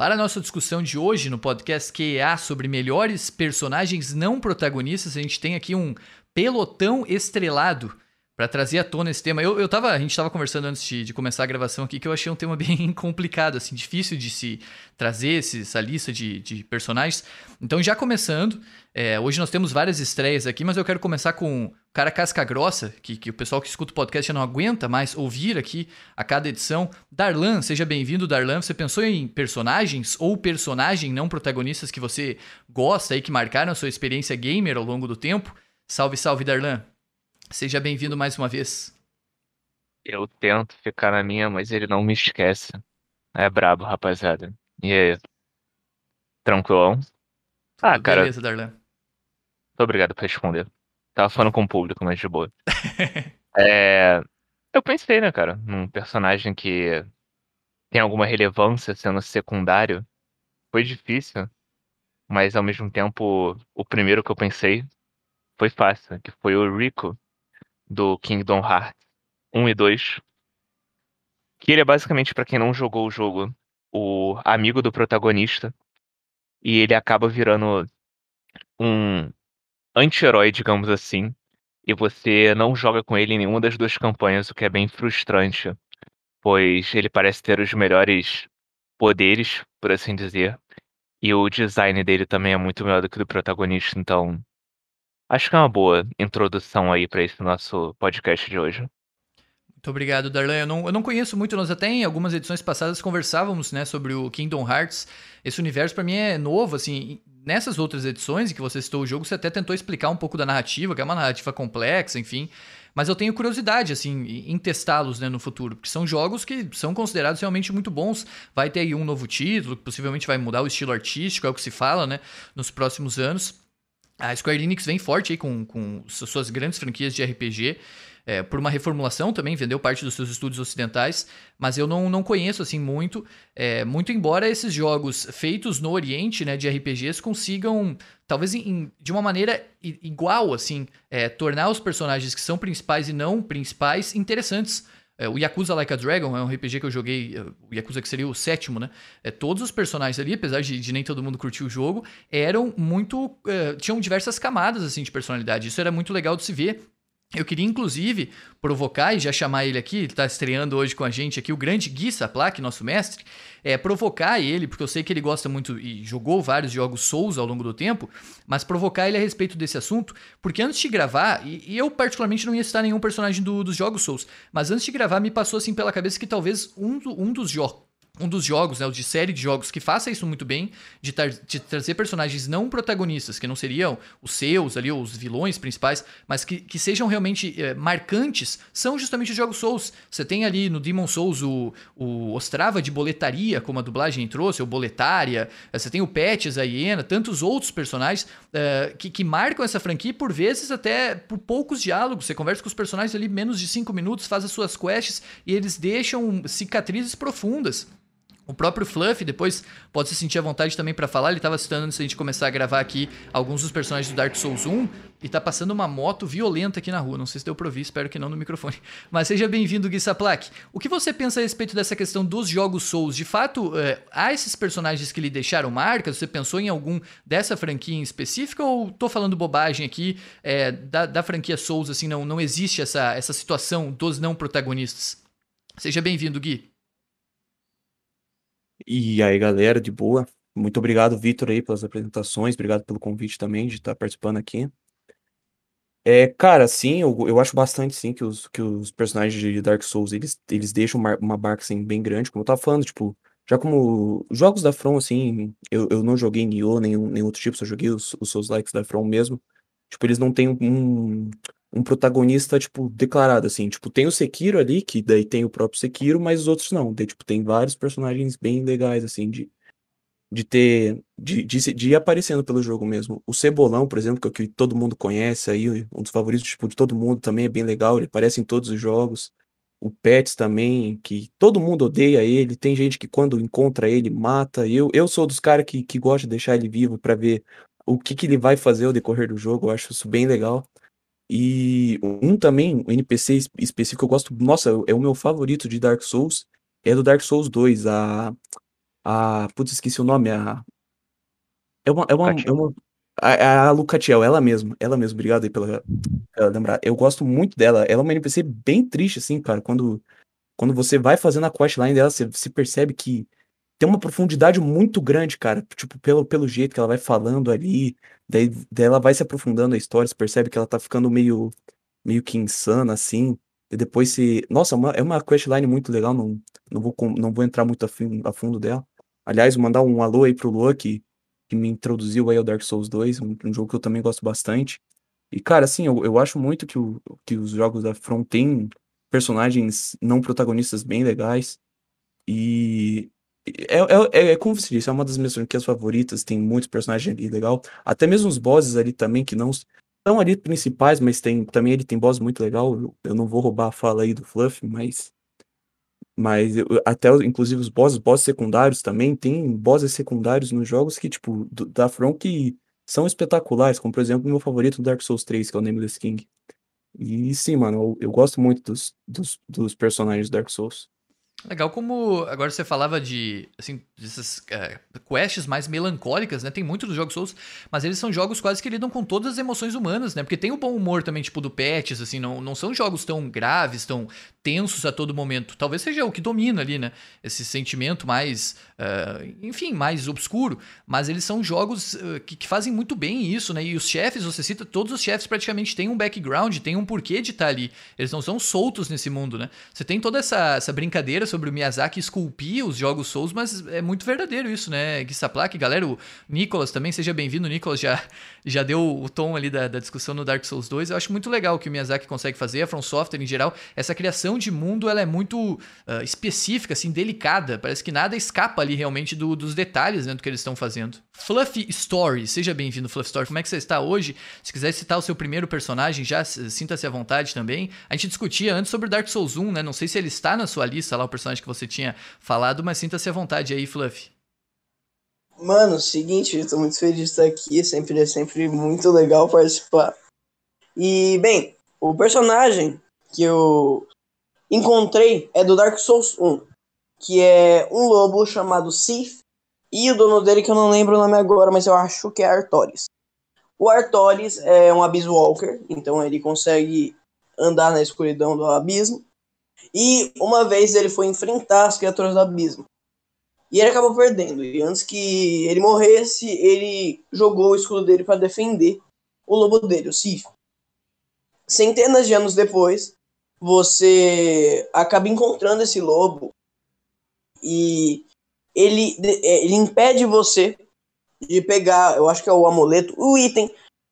Para a nossa discussão de hoje no podcast QA sobre melhores personagens não protagonistas, a gente tem aqui um pelotão estrelado para trazer à tona esse tema. Eu, eu tava, a gente estava conversando antes de, de, começar a gravação aqui que eu achei um tema bem complicado, assim, difícil de se trazer esse, essa lista de, de personagens. Então, já começando, é, hoje nós temos várias estreias aqui, mas eu quero começar com o cara casca grossa, que, que o pessoal que escuta o podcast já não aguenta mais ouvir aqui a cada edição. Darlan, seja bem-vindo, Darlan. Você pensou em personagens ou personagem não protagonistas que você gosta e que marcaram a sua experiência gamer ao longo do tempo? Salve, salve, Darlan. Seja bem-vindo mais uma vez. Eu tento ficar na minha, mas ele não me esquece. É brabo, rapaziada. E aí? Tranquilão? Ah, cara. Beleza, Darlan. Muito obrigado por responder. Tava falando com o público, mas de boa. é, eu pensei, né, cara, num personagem que tem alguma relevância sendo secundário. Foi difícil, mas ao mesmo tempo, o primeiro que eu pensei foi fácil, que foi o Rico do Kingdom Hearts 1 e 2. Que ele é basicamente, para quem não jogou o jogo, o amigo do protagonista. E ele acaba virando um anti-herói, digamos assim, e você não joga com ele em nenhuma das duas campanhas, o que é bem frustrante, pois ele parece ter os melhores poderes, por assim dizer, e o design dele também é muito melhor do que o do protagonista, então acho que é uma boa introdução aí para esse nosso podcast de hoje. Muito obrigado, Darlan. Eu não, eu não conheço muito, nós até em algumas edições passadas conversávamos né, sobre o Kingdom Hearts. Esse universo para mim é novo, assim, nessas outras edições em que você citou o jogo, você até tentou explicar um pouco da narrativa, que é uma narrativa complexa, enfim. Mas eu tenho curiosidade, assim, em testá-los né, no futuro, porque são jogos que são considerados realmente muito bons. Vai ter aí um novo título, que possivelmente vai mudar o estilo artístico, é o que se fala, né, nos próximos anos. A Square Enix vem forte aí com, com suas grandes franquias de RPG é, por uma reformulação também, vendeu parte dos seus estúdios ocidentais, mas eu não, não conheço assim muito, é, muito embora esses jogos feitos no Oriente, né, de RPGs, consigam, talvez em, de uma maneira igual, assim, é, tornar os personagens que são principais e não principais interessantes. É, o Yakuza Like a Dragon é um RPG que eu joguei, é, o Yakuza que seria o sétimo, né? É, todos os personagens ali, apesar de, de nem todo mundo curtir o jogo, eram muito. É, tinham diversas camadas assim de personalidade. Isso era muito legal de se ver. Eu queria, inclusive, provocar e já chamar ele aqui, ele está estreando hoje com a gente aqui, o grande Gui Saplak, nosso mestre, é provocar ele, porque eu sei que ele gosta muito e jogou vários jogos Souls ao longo do tempo, mas provocar ele a respeito desse assunto, porque antes de gravar, e, e eu particularmente não ia citar nenhum personagem do, dos jogos Souls, mas antes de gravar me passou assim pela cabeça que talvez um, um dos jogos um dos jogos, né, de série de jogos que faça isso muito bem, de, de, trazer personagens não protagonistas, que não seriam os seus ali, os vilões principais, mas que, que sejam realmente é, marcantes, são justamente os jogos Souls. Você tem ali no Demon Souls o, o Ostrava de boletaria, como a dublagem trouxe, ou boletária, eh, você tem o Patches, a Hiena, tantos outros personagens uh, que, que marcam essa franquia, por vezes até por poucos diálogos. Você conversa com os personagens ali menos de 5 minutos, faz as suas quests e eles deixam cicatrizes profundas. O próprio Fluff, depois pode se sentir à vontade também para falar. Ele estava citando antes da gente começar a gravar aqui alguns dos personagens do Dark Souls 1 e tá passando uma moto violenta aqui na rua. Não sei se deu pra ouvir, espero que não no microfone. Mas seja bem-vindo, Gui Saplak. O que você pensa a respeito dessa questão dos jogos Souls? De fato, é, há esses personagens que lhe deixaram marcas? Você pensou em algum dessa franquia em específica ou tô falando bobagem aqui? É, da, da franquia Souls, assim, não, não existe essa, essa situação dos não protagonistas? Seja bem-vindo, Gui. E aí, galera, de boa. Muito obrigado, Vitor, aí, pelas apresentações. Obrigado pelo convite também de estar participando aqui. É, cara, sim, eu, eu acho bastante, sim, que os, que os personagens de Dark Souls, eles, eles deixam uma, uma barca, assim, bem grande, como eu tava falando, tipo, já como jogos da From, assim, eu, eu não joguei Nioh, nem, nem outro tipo, só joguei os, os Souls-likes da From mesmo, tipo, eles não têm um, um protagonista, tipo, declarado, assim. Tipo, tem o Sekiro ali, que daí tem o próprio Sekiro, mas os outros não. Daí, tipo, tem vários personagens bem legais, assim, de, de ter. De, de, de ir aparecendo pelo jogo mesmo. O Cebolão, por exemplo, que é o que todo mundo conhece aí, um dos favoritos, tipo, de todo mundo também é bem legal, ele aparece em todos os jogos. O Pets também, que todo mundo odeia ele, tem gente que quando encontra ele mata. Eu, eu sou dos caras que, que gosta de deixar ele vivo para ver o que, que ele vai fazer ao decorrer do jogo, eu acho isso bem legal. E um também, um NPC específico que eu gosto, nossa, é o meu favorito de Dark Souls, é do Dark Souls 2, a a putz, esqueci o nome, a é uma é uma é uma a a Lucatiel, ela mesma, ela mesma, obrigado aí pela pela lembrar. Eu gosto muito dela, ela é uma NPC bem triste, assim, cara, quando quando você vai fazendo a questline dela, você você percebe que tem uma profundidade muito grande, cara, tipo, pelo pelo jeito que ela vai falando ali, daí daí ela vai se aprofundando a história, você percebe que ela tá ficando meio meio que insana, assim, e depois se nossa, é uma é uma questline muito legal, não não vou não vou entrar muito a fim a fundo dela. Aliás, mandar um alô aí para o Luan que que me introduziu aí ao Dark Souls 2, um, um jogo que eu também gosto bastante. E, cara, assim, eu, eu acho muito que, o, que os jogos da From têm personagens não protagonistas bem legais. E é, é, é, é como você disse, é uma das minhas franquias favoritas, tem muitos personagens ali legal. Até mesmo os bosses ali também, que não são ali principais, mas tem também ele tem boss muito legal. Eu, eu não vou roubar a fala aí do Fluff, mas mas eu, até, inclusive, os bosses, bosses secundários também, tem bosses secundários nos jogos que, tipo, do, da From que são espetaculares, como, por exemplo, o meu favorito Dark Souls 3, que é o Nameless King. E sim, mano, eu, eu gosto muito dos, dos, dos personagens do Dark Souls. Legal como agora você falava de, assim, dessas é, quests mais melancólicas, né? Tem muito dos jogos Souls, mas eles são jogos quase que lidam com todas as emoções humanas, né? Porque tem o bom humor também, tipo, do Pets, assim, não, não são jogos tão graves, tão tensos a todo momento. Talvez seja o que domina ali, né? Esse sentimento mais, uh, enfim, mais obscuro. Mas eles são jogos uh, que, que, fazem muito bem isso, né? E os chefes, você cita, todos os chefes praticamente têm um background, têm um porquê de estar ali. Eles não são soltos nesse mundo, né? Você tem toda essa, essa brincadeira sobre o Miyazaki esculpir os jogos Souls, mas é muito verdadeiro isso, né? Guissaplaque, galera, o Nicolas também, seja bem-vindo. O Nicolas já, já deu o tom ali da, da discussão no Dark Souls 2. Eu acho muito legal o que o Miyazaki consegue fazer, a From Software em geral, essa criação de mundo ela é muito uh, específica, assim, delicada. Parece que nada escapa ali realmente do, dos detalhes né, do que eles estão fazendo. Fluffy Story, seja bem-vindo, Fluffy Story. Como é que você está hoje? Se quiser citar o seu primeiro personagem, já sinta-se à vontade também. A gente discutia antes sobre Dark Souls 1, né? Não sei se ele está na sua lista lá, o personagem que você tinha falado, mas sinta-se à vontade aí, Fluffy. Mano, seguinte, eu tô muito feliz de estar aqui, sempre é sempre muito legal participar. E, bem, o personagem que eu encontrei é do Dark Souls 1, que é um lobo chamado Sif, e o dono dele que eu não lembro o nome agora, mas eu acho que é Artoris. O Artoris é um Abyss Walker, então ele consegue andar na escuridão do abismo. E uma vez ele foi enfrentar as criaturas do abismo. E ele acabou perdendo. E antes que ele morresse, ele jogou o escudo dele para defender o lobo dele, o Sif. Centenas de anos depois, você acaba encontrando esse lobo e ele, é, ele impede você de pegar, eu acho que é o amuleto, o item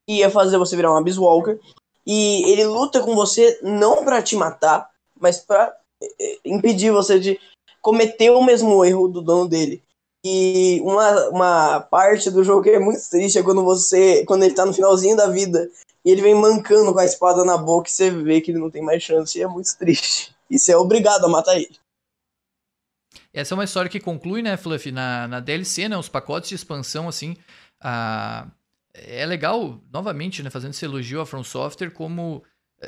que ia fazer você virar um Abyss Walker. E ele luta com você não para te matar, mas para é, impedir você de cometer o mesmo erro do dono dele. E uma, uma parte do jogo que é muito triste é quando você, quando ele tá no finalzinho da vida e ele vem mancando com a espada na boca e você vê que ele não tem mais chance e é muito triste. E você é obrigado a matar ele. Essa é uma história que conclui, né, Fluffy, na, na DLC, né, os pacotes de expansão, assim, a... é legal, novamente, né, fazendo esse elogio à From Software, como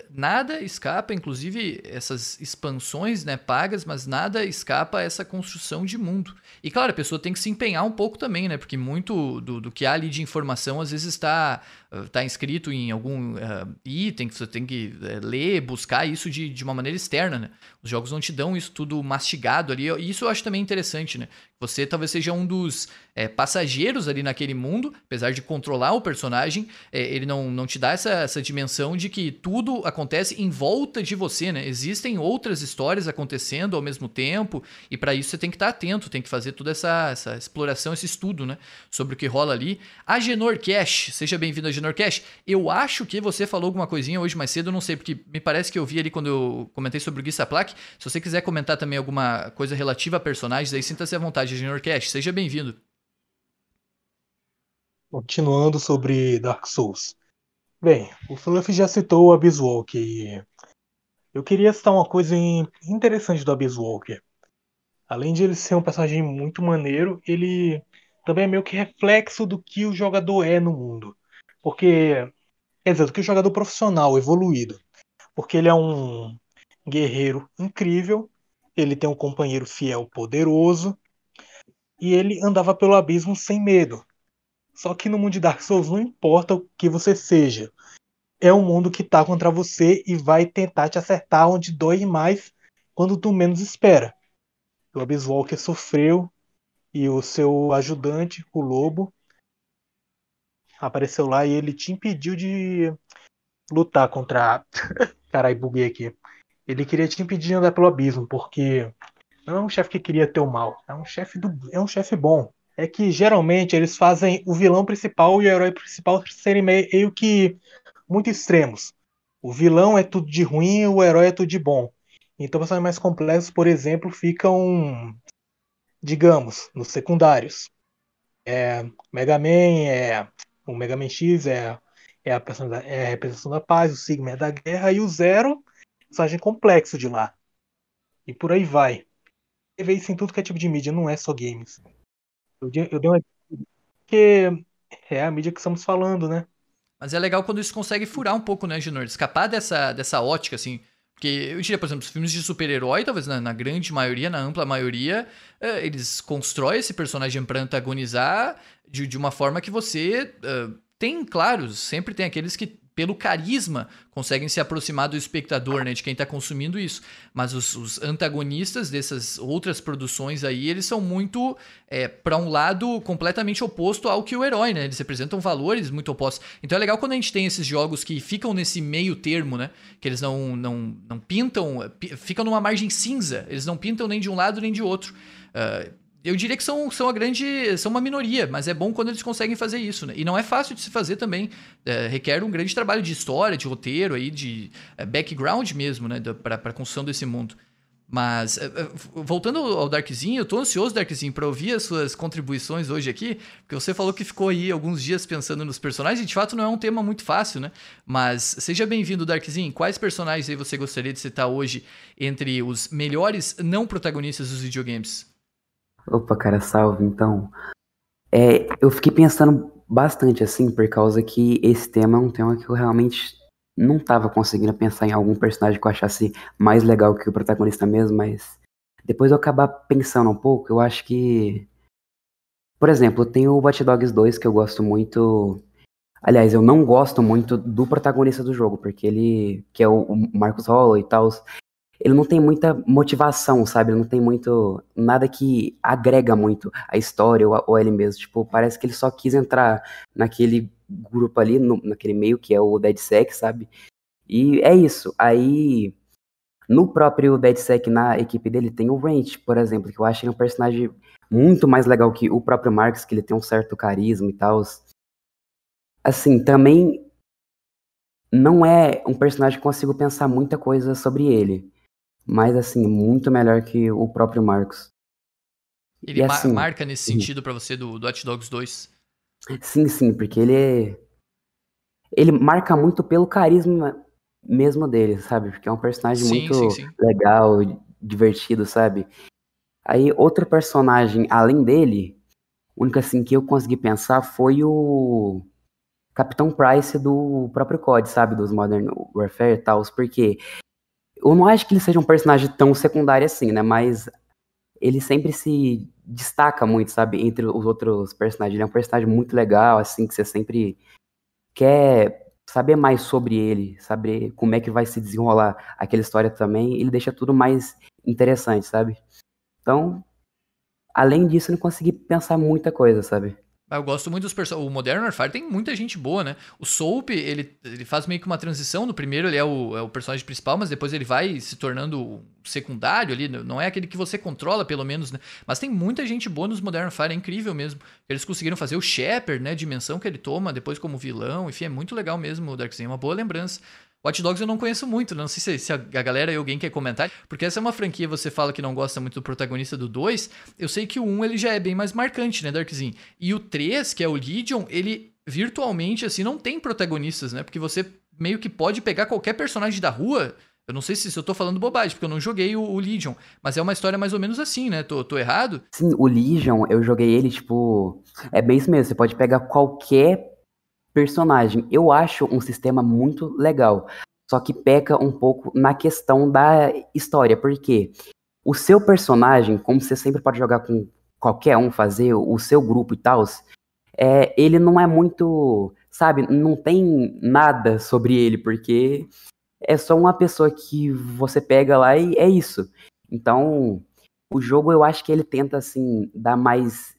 nada escapa, inclusive essas expansões né, pagas, mas nada escapa a essa construção de mundo. E claro, a pessoa tem que se empenhar um pouco também, né? Porque muito do, do que há ali de informação às vezes está está inscrito em algum uh, item que você tem que uh, ler, buscar isso de, de uma maneira externa, né? Os jogos não te dão isso tudo mastigado ali. Isso eu acho também interessante, né? Você talvez seja um dos é, passageiros ali naquele mundo, apesar de controlar o personagem, é, ele não, não te dá essa, essa dimensão de que tudo acontece em volta de você, né? Existem outras histórias acontecendo ao mesmo tempo, e para isso você tem que estar atento, tem que fazer toda essa, essa exploração, esse estudo, né? Sobre o que rola ali. A Genor Cash, seja bem-vindo a Genorcast. Eu acho que você falou alguma coisinha hoje mais cedo, não sei, porque me parece que eu vi ali quando eu comentei sobre o Gui Saplak. Se você quiser comentar também alguma coisa relativa a personagens, aí sinta-se à vontade, Genorcast. Seja bem-vindo. Continuando sobre Dark Souls. Bem, o Fluff já citou o Abyss Walker eu queria citar uma coisa interessante do Abyss Walker. Além de ele ser um personagem muito maneiro, ele também é meio que reflexo do que o jogador é no mundo. Porque, quer dizer, do que o jogador profissional, evoluído. Porque ele é um guerreiro incrível, ele tem um companheiro fiel poderoso, e ele andava pelo abismo sem medo. Só que no mundo de Dark Souls não importa o que você seja. É um mundo que tá contra você e vai tentar te acertar onde dói mais quando tu menos espera. O Abyss Walker sofreu e o seu ajudante, o Lobo, apareceu lá e ele te impediu de lutar contra. Carai, buguei aqui. Ele queria te impedir de andar pelo abismo, porque não é um chefe que queria ter o mal, é um chefe do... é um chefe bom. É que geralmente eles fazem o vilão principal e o herói principal serem meio que muito extremos. O vilão é tudo de ruim e o herói é tudo de bom. Então personagens mais complexos, por exemplo, ficam, digamos, nos secundários. É, Mega Man é o Mega Man X é, é, a, é a representação da paz, o Sigma é da guerra e o Zero, personagem complexo de lá. E por aí vai. Você vê isso em tudo que é tipo de mídia, não é só games. Eu, eu dei uma. Porque é a mídia que estamos falando, né? Mas é legal quando isso consegue furar um pouco, né, Junior? Escapar dessa, dessa ótica, assim. Porque eu diria, por exemplo, os filmes de super-herói, talvez na, na, grande maioria, na ampla maioria, eh, eles constroem esse personagem para antagonizar de, de uma forma que você. Uh, tem, claro, sempre tem aqueles que pelo carisma, conseguem se aproximar do espectador, né, de quem está consumindo isso. Mas os, os, antagonistas dessas outras produções aí, eles são muito é, para um lado completamente oposto ao que o herói, né? Eles representam valores muito opostos. Então é legal quando a gente tem esses jogos que ficam nesse meio termo, né? Que eles não, não, não pintam, ficam numa margem cinza. Eles não pintam nem de um lado nem de outro. Uh, eu diria que são, são a grande. são uma minoria, mas é bom quando eles conseguem fazer isso, né? E não é fácil de se fazer também. É, requer um grande trabalho de história, de roteiro aí, de é, background mesmo, né? para a construção desse mundo. Mas, é, é, voltando ao Darkzinho, eu tô ansioso, Darkzinho, para ouvir as suas contribuições hoje aqui, porque você falou que ficou aí alguns dias pensando nos personagens, e de fato não é um tema muito fácil, né? Mas seja bem-vindo, Darkzinho. Quais personagens aí você gostaria de citar hoje entre os melhores não protagonistas dos videogames? Opa, cara, salve. Então, é, eu fiquei pensando bastante assim, por causa que esse tema é um tema que eu realmente não tava conseguindo pensar em algum personagem que eu achasse mais legal que o protagonista mesmo, mas depois eu acabar pensando um pouco, eu acho que. Por exemplo, tem o Watch Dogs 2 que eu gosto muito. Aliás, eu não gosto muito do protagonista do jogo, porque ele, que é o Marcus Holloway e tal, ele não tem muita motivação, sabe? Ele não tem muito. nada que agrega muito a história ou, a, ou ele mesmo. Tipo, parece que ele só quis entrar naquele grupo ali, no, naquele meio que é o DeadSec, sabe? E é isso. Aí. No próprio DeadSec, na equipe dele, tem o Ranch, por exemplo, que eu acho ele um personagem muito mais legal que o próprio Marcos, que ele tem um certo carisma e tal. Assim, também não é um personagem que consigo pensar muita coisa sobre ele mas assim, muito melhor que o próprio Marcos. Ele ma assim, marca nesse sentido para você do, do Hot Dogs 2? Sim, sim, porque ele é... Ele marca muito pelo carisma mesmo dele, sabe? Porque é um personagem sim, muito sim. legal, divertido, sabe? Aí, outro personagem além dele, o único assim que eu consegui pensar foi o Capitão Price do próprio COD, sabe? Dos Modern Warfare e tal, porque eu não acho que ele seja um personagem tão secundário assim, né? Mas ele sempre se destaca muito, sabe? Entre os outros personagens. Ele é um personagem muito legal, assim, que você sempre quer saber mais sobre ele, saber como é que vai se desenrolar aquela história também. Ele deixa tudo mais interessante, sabe? Então, além disso, eu não consegui pensar muita coisa, sabe? Eu gosto muito dos personagens. O Modern Warfare tem muita gente boa, né? O Soap, ele, ele faz meio que uma transição. No primeiro, ele é o, é o personagem principal, mas depois ele vai se tornando secundário ali. Não é aquele que você controla, pelo menos, né? Mas tem muita gente boa nos Modern Warfare, é incrível mesmo. Eles conseguiram fazer o Shepard, né? A dimensão que ele toma depois como vilão. Enfim, é muito legal mesmo o Darkseid. É uma boa lembrança. Watch Dogs eu não conheço muito, não sei se, se, a galera e alguém quer comentar, porque essa é uma franquia, você fala que não gosta muito do protagonista do 2, eu sei que o 1 ele já é bem mais marcante, né, Darkzinho? E o 3, que é o Legion, ele virtualmente, assim, não tem protagonistas, né? Porque você meio que pode pegar qualquer personagem da rua, eu não sei se, se eu tô falando bobagem, porque eu não joguei o, o, Legion, mas é uma história mais ou menos assim, né? Tô, tô errado? Sim, o Legion, eu joguei ele, tipo. É bem isso mesmo, você pode pegar qualquer personagem. Eu acho um sistema muito legal, só que peca um pouco na questão da história, porque o seu personagem, como você sempre pode jogar com qualquer um fazer, o seu grupo e tal, é, ele não é muito, sabe, não tem nada sobre ele, porque é só uma pessoa que você pega lá e é isso. Então, o jogo eu acho que ele tenta, assim, dar mais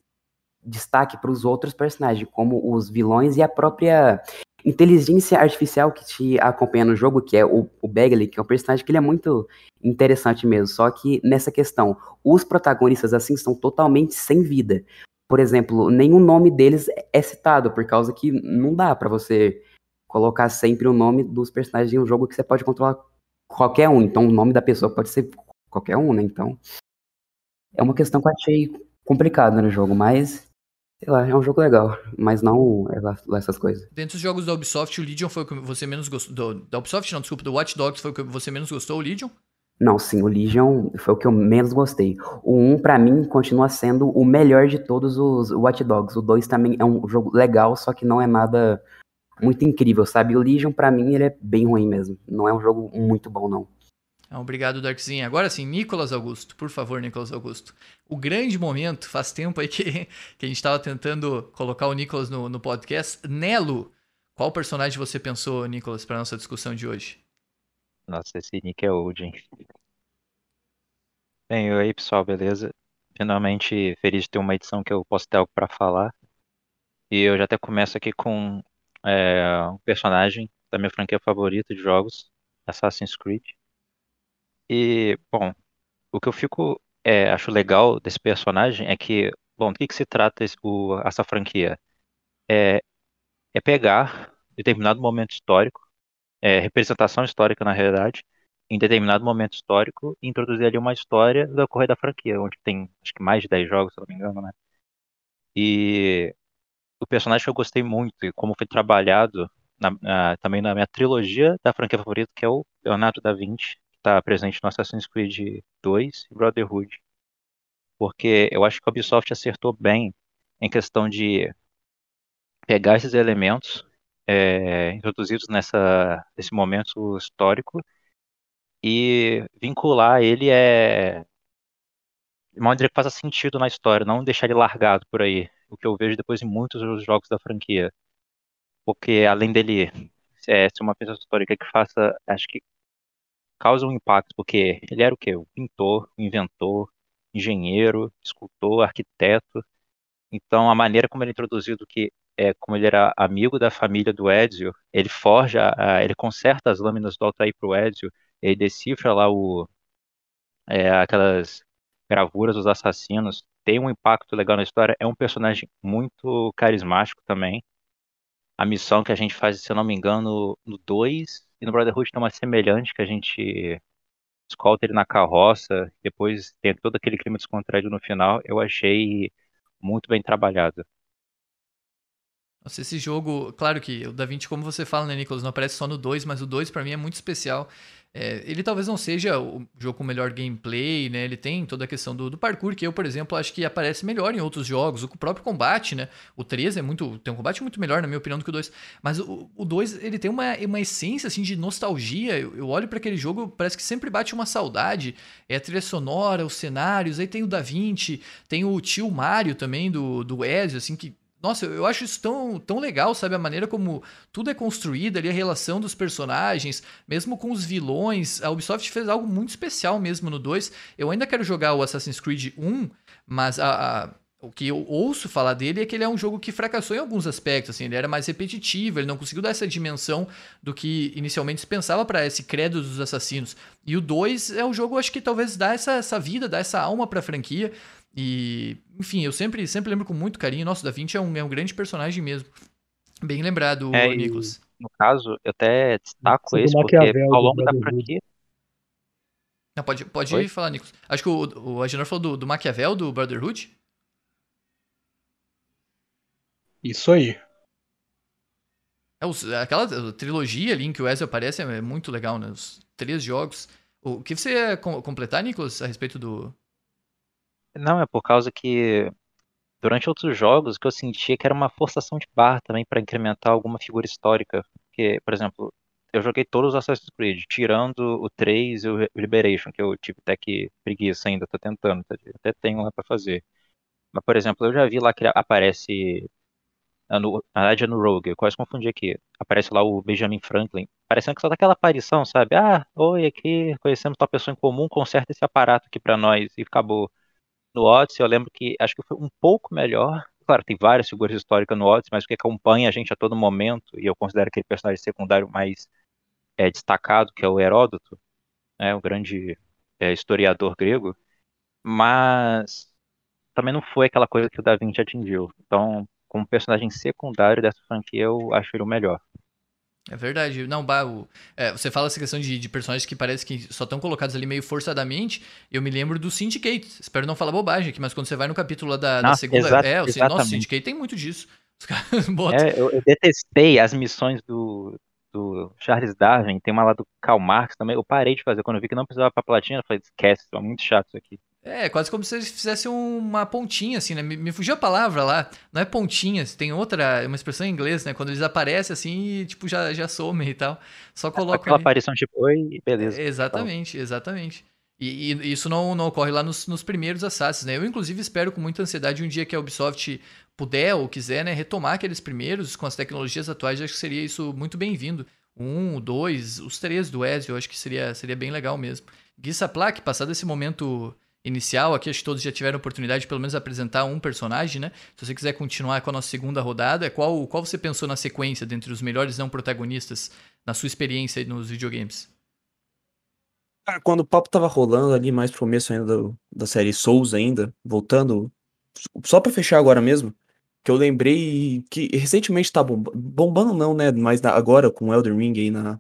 destaque para os outros personagens, como os vilões e a própria inteligência artificial que te acompanha no jogo, que é o, o Bagley, que é um personagem que ele é muito interessante mesmo. Só que nessa questão, os protagonistas assim são totalmente sem vida. Por exemplo, nenhum nome deles é citado, por causa que não dá para você colocar sempre o nome dos personagens em um jogo que você pode controlar qualquer um. Então o nome da pessoa pode ser qualquer um, né? Então é uma questão que eu achei complicada no jogo, mas sei lá, é um jogo legal, mas não é essas coisas. Dentro dos jogos da Ubisoft, o Legion foi o que você menos gostou. Do, da Ubisoft, não, desculpa, do Watch Dogs foi o que você menos gostou, o Legion? Não, sim, o Legion foi o que eu menos gostei. O 1, para mim, continua sendo o melhor de todos os Watch Dogs. O 2 também é um jogo legal, só que não é nada muito incrível, sabe? O Legion, para mim, ele é bem ruim mesmo. Não é um jogo muito bom, não. Ah, obrigado, Darkzinho. Agora sim, Nicolas Augusto, por favor, Nicolas Augusto. O grande momento, faz tempo aí que, que a gente estava tentando colocar o Nicolas no, no podcast. Nelo, qual personagem você pensou, Nicolas, para nossa discussão de hoje? Nossa, esse nick é old, hein? Bem, e aí pessoal, beleza? Finalmente feliz de ter uma edição que eu posso ter algo para falar. E eu já até começo aqui com é, um personagem da minha franquia favorita de jogos, Assassin's Creed. E, bom, o que eu fico, é, acho legal desse personagem é que, bom, do que, que se trata esse, o, essa franquia? É, é pegar determinado momento histórico, é, representação histórica na realidade, em determinado momento histórico, e introduzir ali uma história do ocorrer da franquia, onde tem acho que mais de 10 jogos, se não me engano, né? E o personagem que eu gostei muito e como foi trabalhado na, na, também na minha trilogia da franquia favorita, que é o Leonardo da Vinci, está presente no Assassin's Creed 2 e Brotherhood. Porque eu acho que a Ubisoft acertou bem em questão de pegar esses elementos é, introduzidos nessa, nesse momento histórico e vincular ele é de uma maneira que faça sentido na história, não deixar ele largado por aí o que eu vejo depois em muitos dos jogos da franquia. Porque além dele é, ser uma pessoa histórica que faça, acho que causa um impacto, porque ele era o quê? O pintor, o inventor, engenheiro, escultor, arquiteto. Então a maneira como ele é introduzido que é como ele era amigo da família do Ezio, ele forja, ele conserta as lâminas do Altair para o Ezio, ele decifra lá o é, aquelas gravuras dos assassinos, tem um impacto legal na história. É um personagem muito carismático também. A missão que a gente faz, se eu não me engano, no 2 e no Brotherhood tem uma semelhante que a gente escolta ele na carroça, depois tem todo aquele clima descontraído no final. Eu achei muito bem trabalhado. Nossa, esse jogo, claro que o Da Vinci, como você fala, né, Nicolas, não aparece só no 2, mas o 2 para mim é muito especial. É, ele talvez não seja o jogo com melhor gameplay, né? Ele tem toda a questão do, do, parkour, que eu, por exemplo, acho que aparece melhor em outros jogos. O próprio combate, né? O 3 é muito. tem um combate muito melhor, na minha opinião, do que o 2. Mas o, o 2, ele tem uma, uma essência, assim, de nostalgia. Eu, eu olho para aquele jogo, parece que sempre bate uma saudade. É a trilha sonora, os cenários, aí tem o Da Vinci, tem o tio Mario também, do, do Ezio, assim, que nossa, eu acho isso tão, tão legal, sabe? A maneira como tudo é construído ali, a relação dos personagens, mesmo com os vilões. A Ubisoft fez algo muito especial mesmo no 2. Eu ainda quero jogar o Assassin's Creed 1, mas a, a, o que eu ouço falar dele é que ele é um jogo que fracassou em alguns aspectos. Assim, ele era mais repetitivo, ele não conseguiu dar essa dimensão do que inicialmente se pensava para esse credo dos assassinos. E o 2 é um jogo, acho que talvez dá essa, essa vida, dá essa alma para a franquia. E, enfim, eu sempre, sempre lembro com muito carinho. Nossa, Da Vinci é um, é um grande personagem mesmo. Bem lembrado, é, Nicolas. No caso, eu até destaco esse porque ao longo da franquia. Não, pode, pode falar, Nicolas. Acho que o, o Agenor falou do, do Maquiavel, do Brotherhood. Isso aí. É, os, aquela trilogia ali em que o Ezio aparece é muito legal, né? Os três jogos. O que você ia completar, Nicolas, a respeito do, não, é por causa que durante outros jogos que eu sentia que era uma forçação de barra também para incrementar alguma figura histórica. Porque, por exemplo, eu joguei todos os Assassin's Creed, tirando o 3 e o Liberation, que eu tive até que preguiça ainda, tô tentando, tá? até tenho lá para fazer. Mas, por exemplo, eu já vi lá que aparece. ah, No, na verdade é no Rogue, eu quase confundi aqui. Aparece lá o Benjamin Franklin. Parecendo que só daquela aparição, sabe? Ah, oi, aqui, conhecemos uma pessoa em comum, conserta esse aparato aqui pra nós. E acabou. No Odyssey, eu lembro que acho que foi um pouco melhor. Claro, tem várias figuras históricas no Odyssey, mas que acompanha a gente a todo momento, e eu considero aquele personagem secundário mais é, destacado, que é o Heródoto, né, o grande é, historiador grego, mas também não foi aquela coisa que o Da Vinci atingiu. Então, como personagem secundário dessa franquia, eu acho ele o melhor. É verdade. Não, bah, o- é, você fala essa questão de, de personagens que parece que só estão colocados ali meio forçadamente. Eu me lembro do Syndicate. Espero não falar bobagem aqui, mas quando você vai no capítulo da, da Não, segunda. exa- é, Sy- nossa, o. Syndicate tem muito disso. Os caras botam. É, eu, eu detestei as missões do, do Charles Darwin, tem uma lá do Karl Marx também. Eu parei de fazer quando eu vi que não precisava pra platina, eu falei, esquece, é muito chato isso aqui. É, quase como se eles fizessem uma pontinha, assim, né? Me, me fugiu a palavra lá. Não é pontinha, tem outra, uma expressão em inglês, né? Quando eles aparecem assim e, tipo, já, já somem e tal. Só colocam Aquela ali. aparição tipo, oi, beleza. É, exatamente, exatamente. E, e isso não, não ocorre lá nos, nos primeiros Assassins, né? Eu, inclusive, espero com muita ansiedade um dia que a Ubisoft puder ou quiser, né, retomar aqueles primeiros com as tecnologias atuais. Acho que seria isso muito bem-vindo. Um, dois, os três do Ezio, eu acho que seria, seria bem legal mesmo. Gui Saplak, passado esse momento inicial, aqui acho que todos já tiveram oportunidade de pelo menos apresentar um personagem, né? Se você quiser continuar com a nossa segunda rodada, qual, qual você pensou na sequência dentre os melhores não protagonistas na sua experiência nos videogames? Cara, quando o papo tava rolando ali mais pro começo ainda do- da série Souls ainda, voltando, só pra fechar agora mesmo, que eu lembrei que recentemente tá bomba- bombando não, né, mas agora com Elden Ring aí na,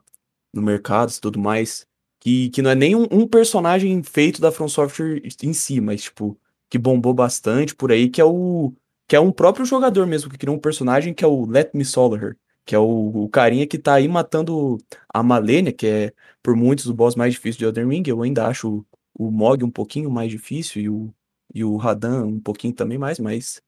no mercado e tudo mais, que, que não é nem um, um personagem feito da From Software em si, mas tipo, que bombou bastante por aí, que é o que é um próprio jogador mesmo, que criou um personagem que é o Let Me Solar, que é o, o carinha que tá aí matando a Malenia, que é por muitos o boss mais difícil de Elden Ring. Eu ainda acho o, o Mog um pouquinho mais difícil e o, e o Radan um pouquinho também mais, mas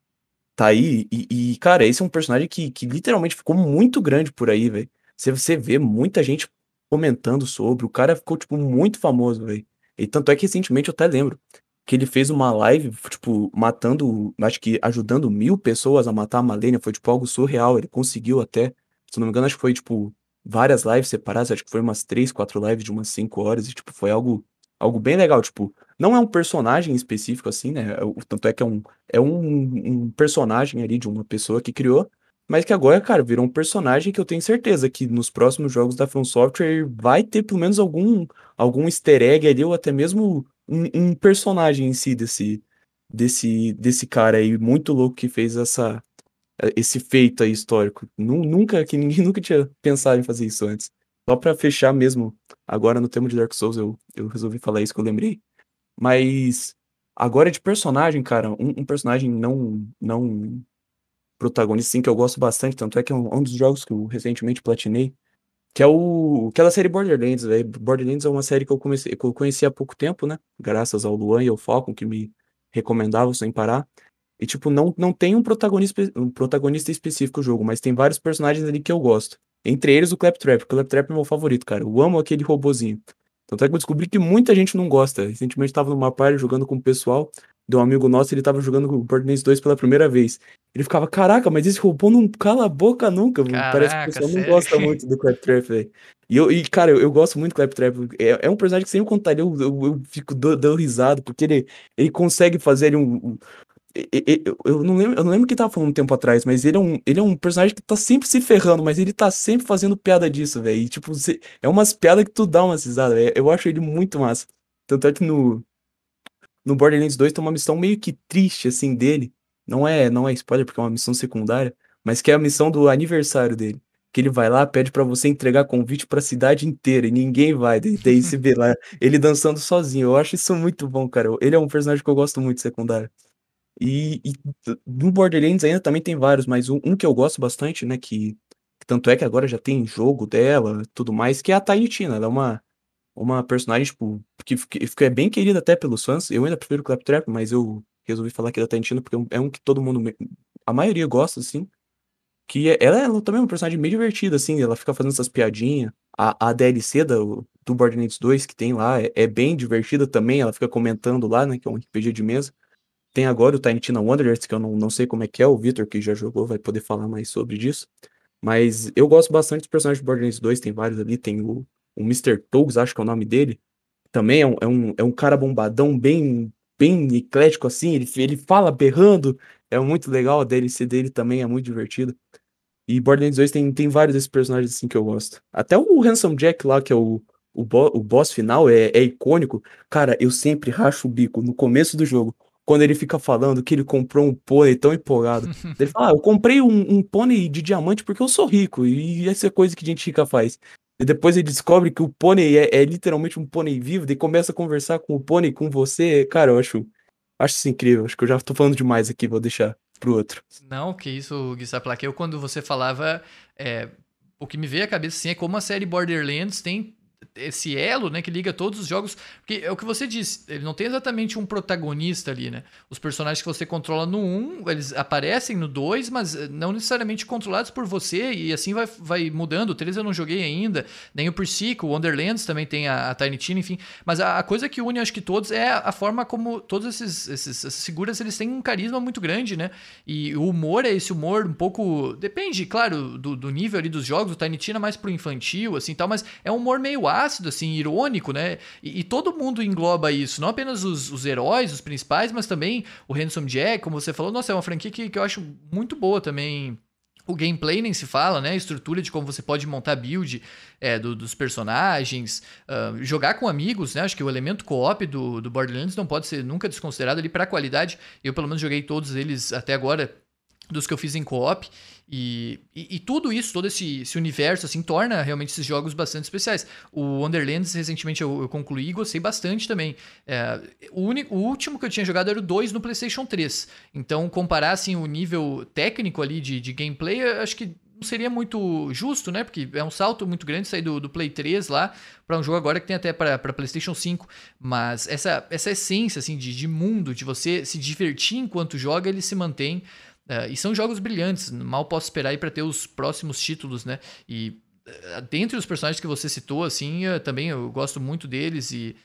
tá aí. E, e, cara, esse é um personagem que, que literalmente ficou muito grande por aí, velho. Você, você vê muita gente comentando sobre. O cara ficou, tipo, muito famoso, velho. E tanto é que recentemente eu até lembro que ele fez uma live, tipo, matando, acho que ajudando mil pessoas a matar a Malenia. Foi, tipo, algo surreal. Ele conseguiu até. Se não me engano, acho que foi, tipo, várias lives separadas, acho que foi umas três, quatro lives de umas cinco horas, e, tipo, foi algo, algo bem legal, tipo, não é um personagem específico, assim, né, é tanto é que é um, é um, um personagem ali de uma pessoa que criou, mas que agora, cara, virou um personagem que eu tenho certeza que nos próximos jogos da From Software vai ter pelo menos algum, algum easter egg ali, ou até mesmo um, um personagem em si desse, desse, desse cara aí, muito louco que fez essa, esse feito aí histórico. Nu- Nunca, que ninguém nunca tinha pensado em fazer isso antes. Só pra fechar mesmo, agora no tema de Dark Souls, eu, eu resolvi falar isso que eu lembrei. Mas agora de personagem, cara, um, um personagem não, não protagonista, sim, que eu gosto bastante, tanto é que é um, um dos jogos que eu recentemente platinei, que é o aquela série Borderlands, velho. Borderlands é uma série que eu comecei, que eu conheci há pouco tempo, né? Graças ao Luan e ao Falcon que me recomendavam sem parar. E tipo, não, não tem um protagonista, um protagonista específico o jogo, mas tem vários personagens ali que eu gosto. Entre eles o Claptrap. O Claptrap é meu favorito, cara. Eu amo aquele robozinho. Tanto é que eu descobri que muita gente não gosta. Recentemente eu tava numa party jogando com o pessoal de um amigo nosso, ele tava jogando o Borderlands 2 pela primeira vez. Ele ficava, caraca, mas esse robô não cala a boca nunca. Parece que o Caraca, pessoal não sério? gosta muito do Claptrap, velho. E, eu, e, cara, eu, eu gosto muito do Claptrap. É, é um personagem que sempre ali, eu, eu, eu fico dando, risada, porque ele, ele consegue fazer ali um. um- eu, não lembro, eu não lembro o que tava falando um tempo atrás, mas ele é um, ele é um personagem que tá sempre se ferrando, mas ele tá sempre fazendo piada disso, velho. E, tipo, você- é umas piadas que tu dá uma risada, velho. Eu acho ele muito massa. Tanto é que no, no Borderlands 2 tem uma missão meio que triste, assim, dele. Não é, não é spoiler, porque é uma missão secundária, mas que é a missão do aniversário dele. Que ele vai lá, pede pra você entregar convite pra cidade inteira e ninguém vai. Daí se vê lá ele dançando sozinho. Eu acho isso muito bom, cara. Ele é um personagem que eu gosto muito secundário. E, e no Borderlands ainda também tem vários, mas um, um que eu gosto bastante, né? Que, que tanto é que agora já tem jogo dela tudo mais, que é a Tiny Tina. Ela é uma, uma personagem, tipo, que, que, que é bem querida até pelos fãs. Eu ainda prefiro Claptrap, mas eu resolvi falar aqui da Tiny Tina porque é um- é que todo mundo, a maioria gosta, assim. Que é- ela, ela também é uma personagem meio divertida, assim, ela fica fazendo essas piadinhas. A, a DLC do, do Borderlands 2 que tem lá é, é bem divertida também, ela fica comentando lá, né, que é um RPG de mesa. Tem agora o Tiny Tina Wanderers, que eu não, não sei como é que é, o Victor que já jogou vai poder falar mais sobre disso. Mas eu gosto bastante dos personagens de Borderlands 2, tem vários ali, tem o, o Mr. Togs, acho que é o nome dele. Também é um, é um, é um cara bombadão, bem, bem eclético assim, ele, ele fala berrando, é muito legal, a DLC dele também é muito divertido. E Borderlands 2 tem, tem vários desses personagens assim que eu gosto. Até o Handsome Jack lá, que é o, o, bo o boss final, é, é icônico. Cara, eu sempre racho o bico no começo do jogo quando ele fica falando que ele comprou um pônei tão empolgado. ele fala, ah, eu comprei um, um pônei de diamante porque eu sou rico, e essa é coisa que gente rica faz. E depois ele descobre que o pônei é, é literalmente um pônei vivo, e começa a conversar com o pônei, com você. Cara, eu acho, acho isso incrível. Acho que eu já tô falando demais aqui, vou deixar pro outro. Não, que isso, Gui Saplaque. Eu, quando você falava, é, o que me veio à cabeça assim, é como a série Borderlands tem esse elo, né, que liga todos os jogos, porque é o que você disse, ele não tem exatamente um protagonista ali, né? Os personagens que você controla no 1, eles aparecem no 2, mas eh, não necessariamente controlados por você, e assim vai, vai mudando. O 3 eu não joguei ainda, nem o Persico, o Wonderlands também tem a, a Tiny Tina, enfim. Mas a, a, coisa que une, acho que todos, é a forma como todos esses, esses, essas figuras, eles têm um carisma muito grande, né? E o humor é esse humor um pouco... Depende, claro, do, do nível ali dos jogos, o Tiny Tina é mais pro infantil, assim, tal, mas é um humor meio ácido, assim, irônico, né? E, e todo mundo engloba isso, não apenas os, os, heróis, os principais, mas também o Handsome Jack, como você falou. Nossa, é uma franquia que, que eu acho muito boa também. O gameplay nem se fala, né? A estrutura de como você pode montar build é, do, dos personagens, uh, jogar com amigos, né? Acho que o elemento co-op do, do Borderlands não pode ser nunca desconsiderado ali para qualidade. Eu, pelo menos, joguei todos eles até agora dos que eu fiz em co-op. E, e, e, tudo isso, todo esse, esse, universo, assim, torna realmente esses jogos bastante especiais. O Wonderlands, recentemente eu, eu concluí e gostei bastante também. É, o, único, o último que eu tinha jogado era o 2 no PlayStation 3. Então, comparar, assim, o nível técnico ali de, de gameplay, acho que não seria muito justo, né? Porque é um salto muito grande sair do, do Play 3 lá para um jogo agora que tem até para PlayStation 5. Mas essa, essa essência, assim, de, de mundo, de você se divertir enquanto joga, ele se mantém Uh, e são jogos brilhantes, mal posso esperar aí para ter os próximos títulos, né? E uh, dentre os personagens que você citou, assim, uh, também eu gosto muito deles e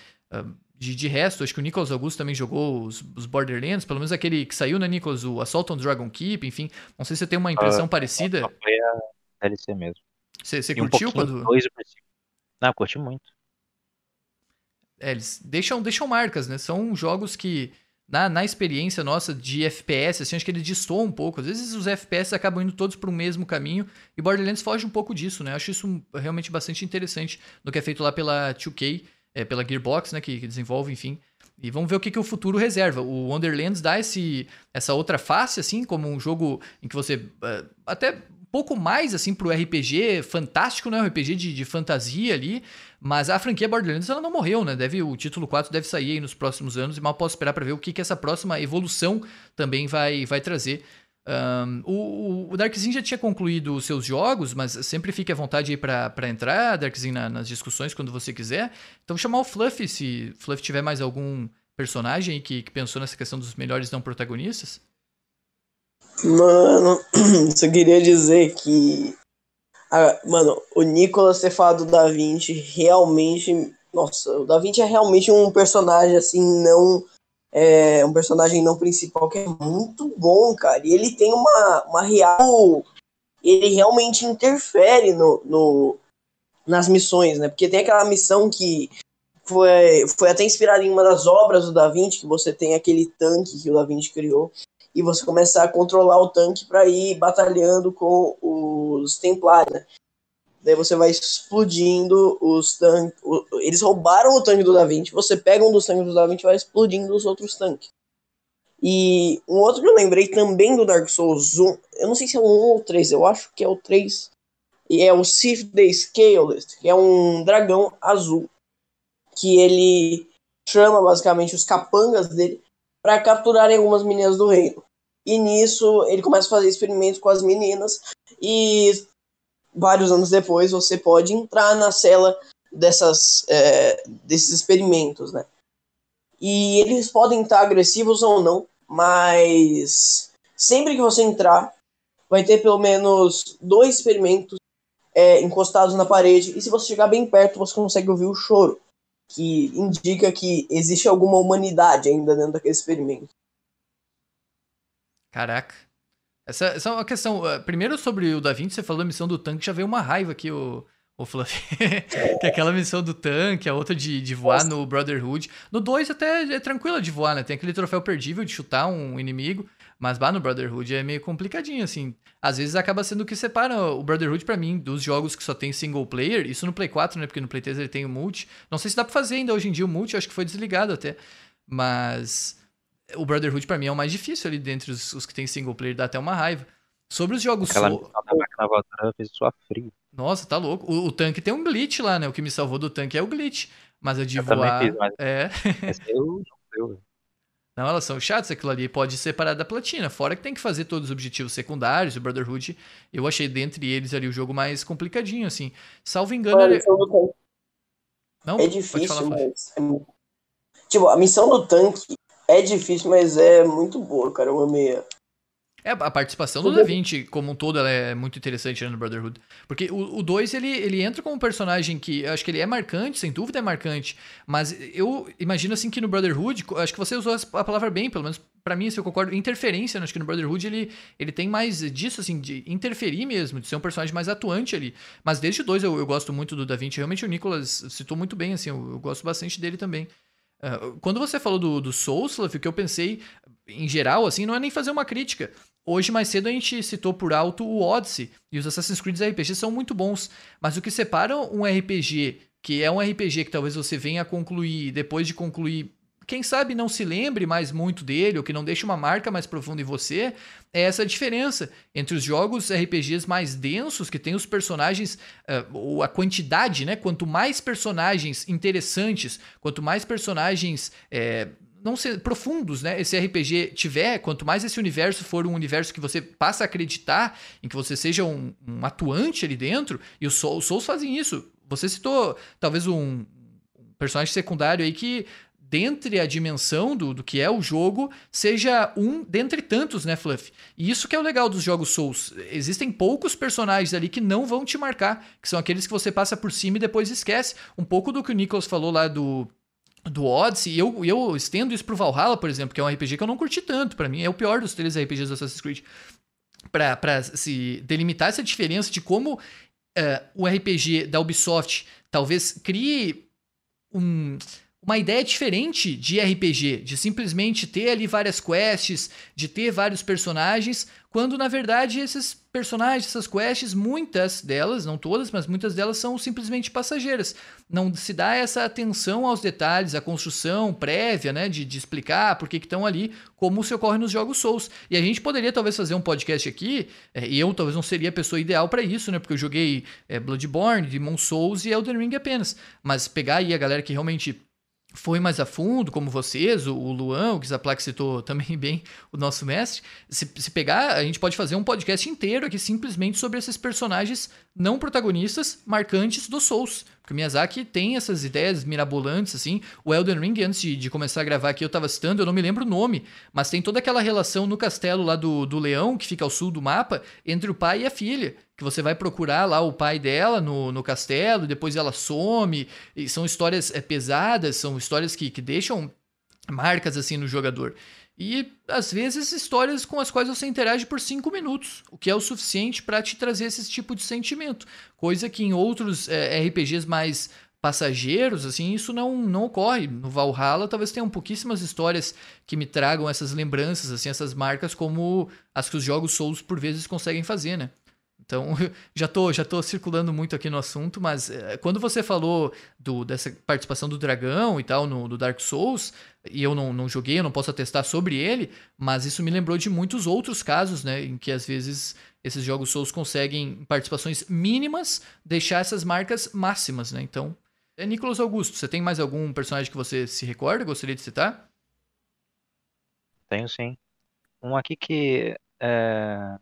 de, de resto, acho que o Nicholas Augusto também jogou os, os, Borderlands, pelo menos aquele que saiu, né, Nicholas? O Assault on Dragon Keep, enfim. Não sei se você tem uma impressão parecida. Foi a DLC mesmo. Você, você curtiu um quando. Dois Não, curti muito. É, eles deixam, deixam marcas, né? São jogos que na, na experiência nossa de FPS, assim, acho que ele distou um pouco. Às vezes os FPS acabam indo todos para o mesmo caminho e Borderlands foge um pouco disso, né? Acho isso realmente bastante interessante no que é feito lá pela 2K, é, pela Gearbox, né, que, que, desenvolve, enfim. E vamos ver o que, que o futuro reserva. O Wonderlands dá esse, essa outra face, assim, como um jogo em que você uh, até pouco mais assim pro RPG fantástico, né? RPG de, de fantasia ali. Mas a franquia Borderlands ela não morreu, né? Deve, o título 4 deve sair aí nos próximos anos e mal posso esperar para ver o que, que essa próxima evolução também vai, vai trazer. Um, o, o Darkzin já tinha concluído os seus jogos, mas sempre fique à vontade aí para entrar, Darkzin, na, nas discussões quando você quiser. Então chamar o Fluff, se Fluff tiver mais algum personagem que, que pensou nessa questão dos melhores não protagonistas. Mano, só queria dizer que. Ah, mano, o Nicolas ter falado do Da Vinci realmente. Nossa, o Da Vinci é realmente um personagem assim, não. É um personagem não principal que é muito bom, cara. E ele tem uma, uma real. Ele realmente interfere no, no, nas missões, né? Porque tem aquela missão que foi, foi até inspirada em uma das obras do Da Vinci, que você tem aquele tanque que o Da Vinci criou e você começar a controlar o tanque para ir batalhando com os Templários, né? Daí você vai explodindo os tanques. Eles roubaram o tanque do Da Vinci, você pega um dos tanques do Da Vinci e vai explodindo os outros tanques. E um outro que eu lembrei também do Dark Souls 1, eu não sei se é o 1 ou o 3, eu acho que é o 3. E é o Sith the Scaleless, que é um dragão azul. Que ele chama basicamente os capangas dele para capturarem algumas meninas do reino. E nisso ele começa a fazer experimentos com as meninas e vários anos depois você pode entrar na cela dessas, é, desses experimentos, né? E eles podem estar agressivos ou não, mas sempre que você entrar, vai ter pelo menos dois experimentos é, encostados na parede, e se você chegar bem perto, você consegue ouvir o choro, que indica que existe alguma humanidade ainda dentro daquele experimento. Caraca. Essa, essa é uma questão. Uh, primeiro sobre o Da Vinci, você falou da missão do tanque, já veio uma raiva aqui, o, o Fluffy. que é aquela missão do tanque, a outra de, de voar Nossa. no Brotherhood. No 2 até é tranquila de voar, né? Tem aquele troféu perdível de chutar um inimigo. Mas bah, no Brotherhood é meio complicadinho, assim. Às vezes acaba sendo o que separa o Brotherhood para mim dos jogos que só tem single player. Isso no Play 4, né? Porque no Play 3 ele tem o multi. Não sei se dá pra fazer ainda hoje em dia o multi, acho que foi desligado até. Mas o Brotherhood para mim é o mais difícil ali dentre os, os, que tem single player, dá até uma raiva. Sobre os jogos Aquela. Nossa, tá louco. O, o, tanque tem um glitch lá, né? O que me salvou do tanque é o glitch. Mas a de eu voar. Fiz, mas... É. Eu não elas são chatas, aquilo ali pode separar da platina. Fora que tem que fazer todos os objetivos secundários, o Brotherhood, eu achei dentre eles ali o jogo mais complicadinho, assim. Salvo engano. ele... Não, é difícil, falar, mas. Tipo, a missão do tanque é difícil, mas é muito boa, cara. Eu amei. É, a participação do Da Vinci, como um todo, ela é muito interessante né, no Brotherhood. Porque o 2, ele, ele entra como um personagem que, acho que ele é marcante, sem dúvida é marcante, mas eu imagino assim que no Brotherhood, acho que você usou a palavra bem, pelo menos para mim, se eu concordo, interferência, né? acho que no Brotherhood ele, ele tem mais disso, assim, de interferir mesmo, de ser um personagem mais atuante ali. Mas desde o 2 eu, eu gosto muito do Da Vinci, realmente o Nicolas citou muito bem, assim, eu, eu gosto bastante dele também. Uh, quando você falou do, do o que eu pensei, em geral, assim, não é nem fazer uma crítica. Hoje, mais cedo, a gente citou por alto o Odyssey, e os Assassin's Creed RPG são muito bons. Mas o que separa um RPG, que é um RPG que talvez você venha a concluir, depois de concluir quem sabe não se lembre mais muito dele, ou que não deixe uma marca mais profunda em você, é essa diferença entre os jogos RPGs mais densos, que tem os personagens, uh, ou a quantidade, né? Quanto mais personagens interessantes, quanto mais personagens. É, não ser profundos, né? Esse RPG tiver, quanto mais esse universo for um universo que você passa a acreditar, em que você seja um, um atuante ali dentro, e os Souls, fazem isso. Você citou talvez um personagem secundário aí que dentre a dimensão do, do que é o jogo, seja um dentre tantos, né, Fluff? E isso que é o legal dos jogos Souls. Existem poucos personagens ali que não vão te marcar, que são aqueles que você passa por cima e depois esquece. Um pouco do que o Nicholas falou lá do do Odyssey, e eu, eu estendo isso pro Valhalla, por exemplo, que é um RPG que eu não curti tanto, para mim é o pior dos três RPGs do Assassin's Creed. Pra, pra se delimitar essa diferença de como uh, o RPG da Ubisoft talvez crie um uma ideia diferente de RPG, de simplesmente ter ali várias quests, de ter vários personagens, quando na verdade esses personagens, essas quests, muitas delas, não todas, mas muitas delas são simplesmente passageiras. Não se dá essa atenção aos detalhes, à construção prévia, né, de, de explicar por que estão ali, como se ocorre nos jogos Souls. E a gente poderia talvez fazer um podcast aqui, é, e eu talvez não seria a pessoa ideal para isso, né, porque eu joguei é, Bloodborne, Demon Souls e Elden Ring apenas. Mas pegar aí a galera que realmente foi mais a fundo, como vocês, o, Luan, o Gizaplac citou também bem o nosso mestre, se, se pegar, a gente pode fazer um podcast inteiro aqui simplesmente sobre esses personagens não protagonistas marcantes do Souls. Porque o Miyazaki tem essas ideias mirabolantes, assim. O Elden Ring, antes de, de, começar a gravar aqui, eu tava citando, eu não me lembro o nome, mas tem toda aquela relação no castelo lá do, do leão, que fica ao sul do mapa, entre o pai e a filha. Que você vai procurar lá o pai dela no, no castelo, depois ela some. São histórias é, pesadas, são histórias que, que deixam marcas assim no jogador. E às vezes histórias com as quais você interage por cinco minutos, o que é o suficiente para te trazer esse tipo de sentimento. Coisa que em outros é, RPGs mais passageiros, assim, isso não, não ocorre. No Valhalla talvez tenham pouquíssimas histórias que me tragam essas lembranças, assim, essas marcas como as que os jogos Souls por vezes conseguem fazer, né? Então, já tô, já tô circulando muito aqui no assunto, mas é, quando você falou do, dessa participação do dragão e tal no Dark Souls, e eu não, não joguei, eu não posso atestar sobre ele, mas isso me lembrou de muitos outros casos, né, em que às vezes esses jogos Souls conseguem participações mínimas deixar essas marcas máximas, né? Então, é Nicolas Augusto, você tem mais algum personagem que você se recorda, gostaria de citar? Tenho sim. Um aqui que é,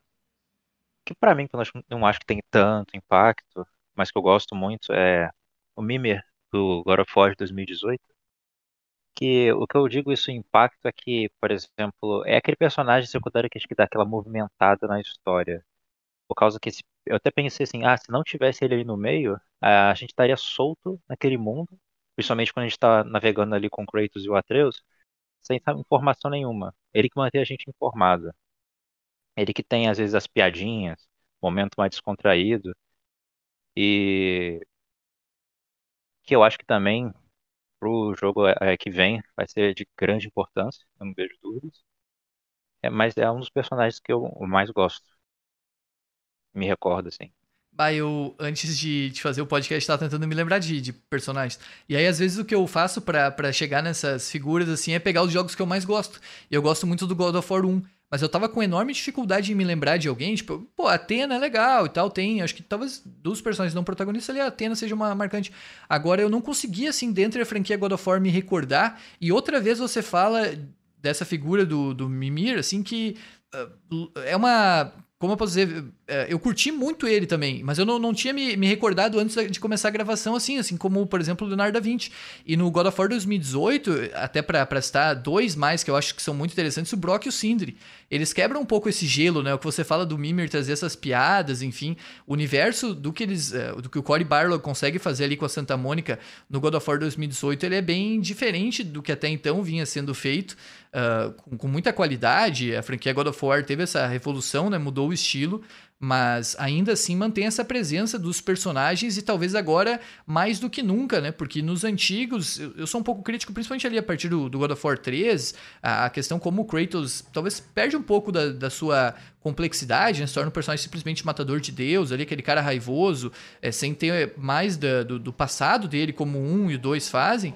que para mim, que eu não acho que tem tanto impacto, mas que eu gosto muito, é o Mimir do God of War 2018. Que o que eu digo isso impacto é que, por exemplo, é aquele personagem secundário que acho que dá aquela movimentada na história. Por causa que eu até pensei assim, ah, se não tivesse ele ali no meio, a gente estaria solto naquele mundo, principalmente quando a gente está navegando ali com Kratos e o Atreus, sem informação nenhuma. Ele que mantém a gente informado. Ele que tem, às vezes, as piadinhas, momento mais descontraído. E que eu acho que também pro jogo é, que vem vai ser de grande importância, eu não vejo dúvidas. É, mas é um dos personagens que eu mais gosto. Me recordo, assim. Bah, eu, antes de, de fazer o podcast, tava tentando me lembrar de, de personagens. E aí, às vezes, o que eu faço para chegar nessas figuras, assim, é pegar os jogos que eu mais gosto. E eu gosto muito do God of War 1. Mas eu tava com enorme dificuldade em me lembrar de alguém. Tipo, pô, Atena é legal e tal, tem. Acho que talvez dos personagens não protagonistas ali, a Atena seja uma marcante. Agora, eu não consegui, assim, dentro da franquia God of War, me recordar. E outra vez você fala dessa figura do, do Mimir, assim, que uh, é uma como eu posso dizer, eu curti muito ele também, mas eu não, não tinha me, me recordado antes de começar a gravação assim, assim como, por exemplo, o Leonardo da Vinci. E no God of War 2018, até para citar dois mais que eu acho que são muito interessantes, o Brock e o Sindri. Eles quebram um pouco esse gelo, né? O que você fala do Mimir trazer essas piadas, enfim, o universo do que eles, é, do que o Cory Barlow consegue fazer ali com a Santa Mônica no God of War 2018, ele é bem diferente do que até então vinha sendo feito uh, com, com, muita qualidade. A franquia God of War teve essa revolução, né? Mudou o estilo, mas ainda assim mantém essa presença dos personagens e talvez agora mais do que nunca, né? Porque nos antigos, eu, eu sou um pouco crítico, principalmente ali a partir do, do God of War 3, a, a, questão como o Kratos talvez perde um pouco da, da sua complexidade, né? Se torna um personagem simplesmente matador de Deus, ali aquele cara raivoso, é, sem ter mais da, do, do passado dele como um e o dois fazem.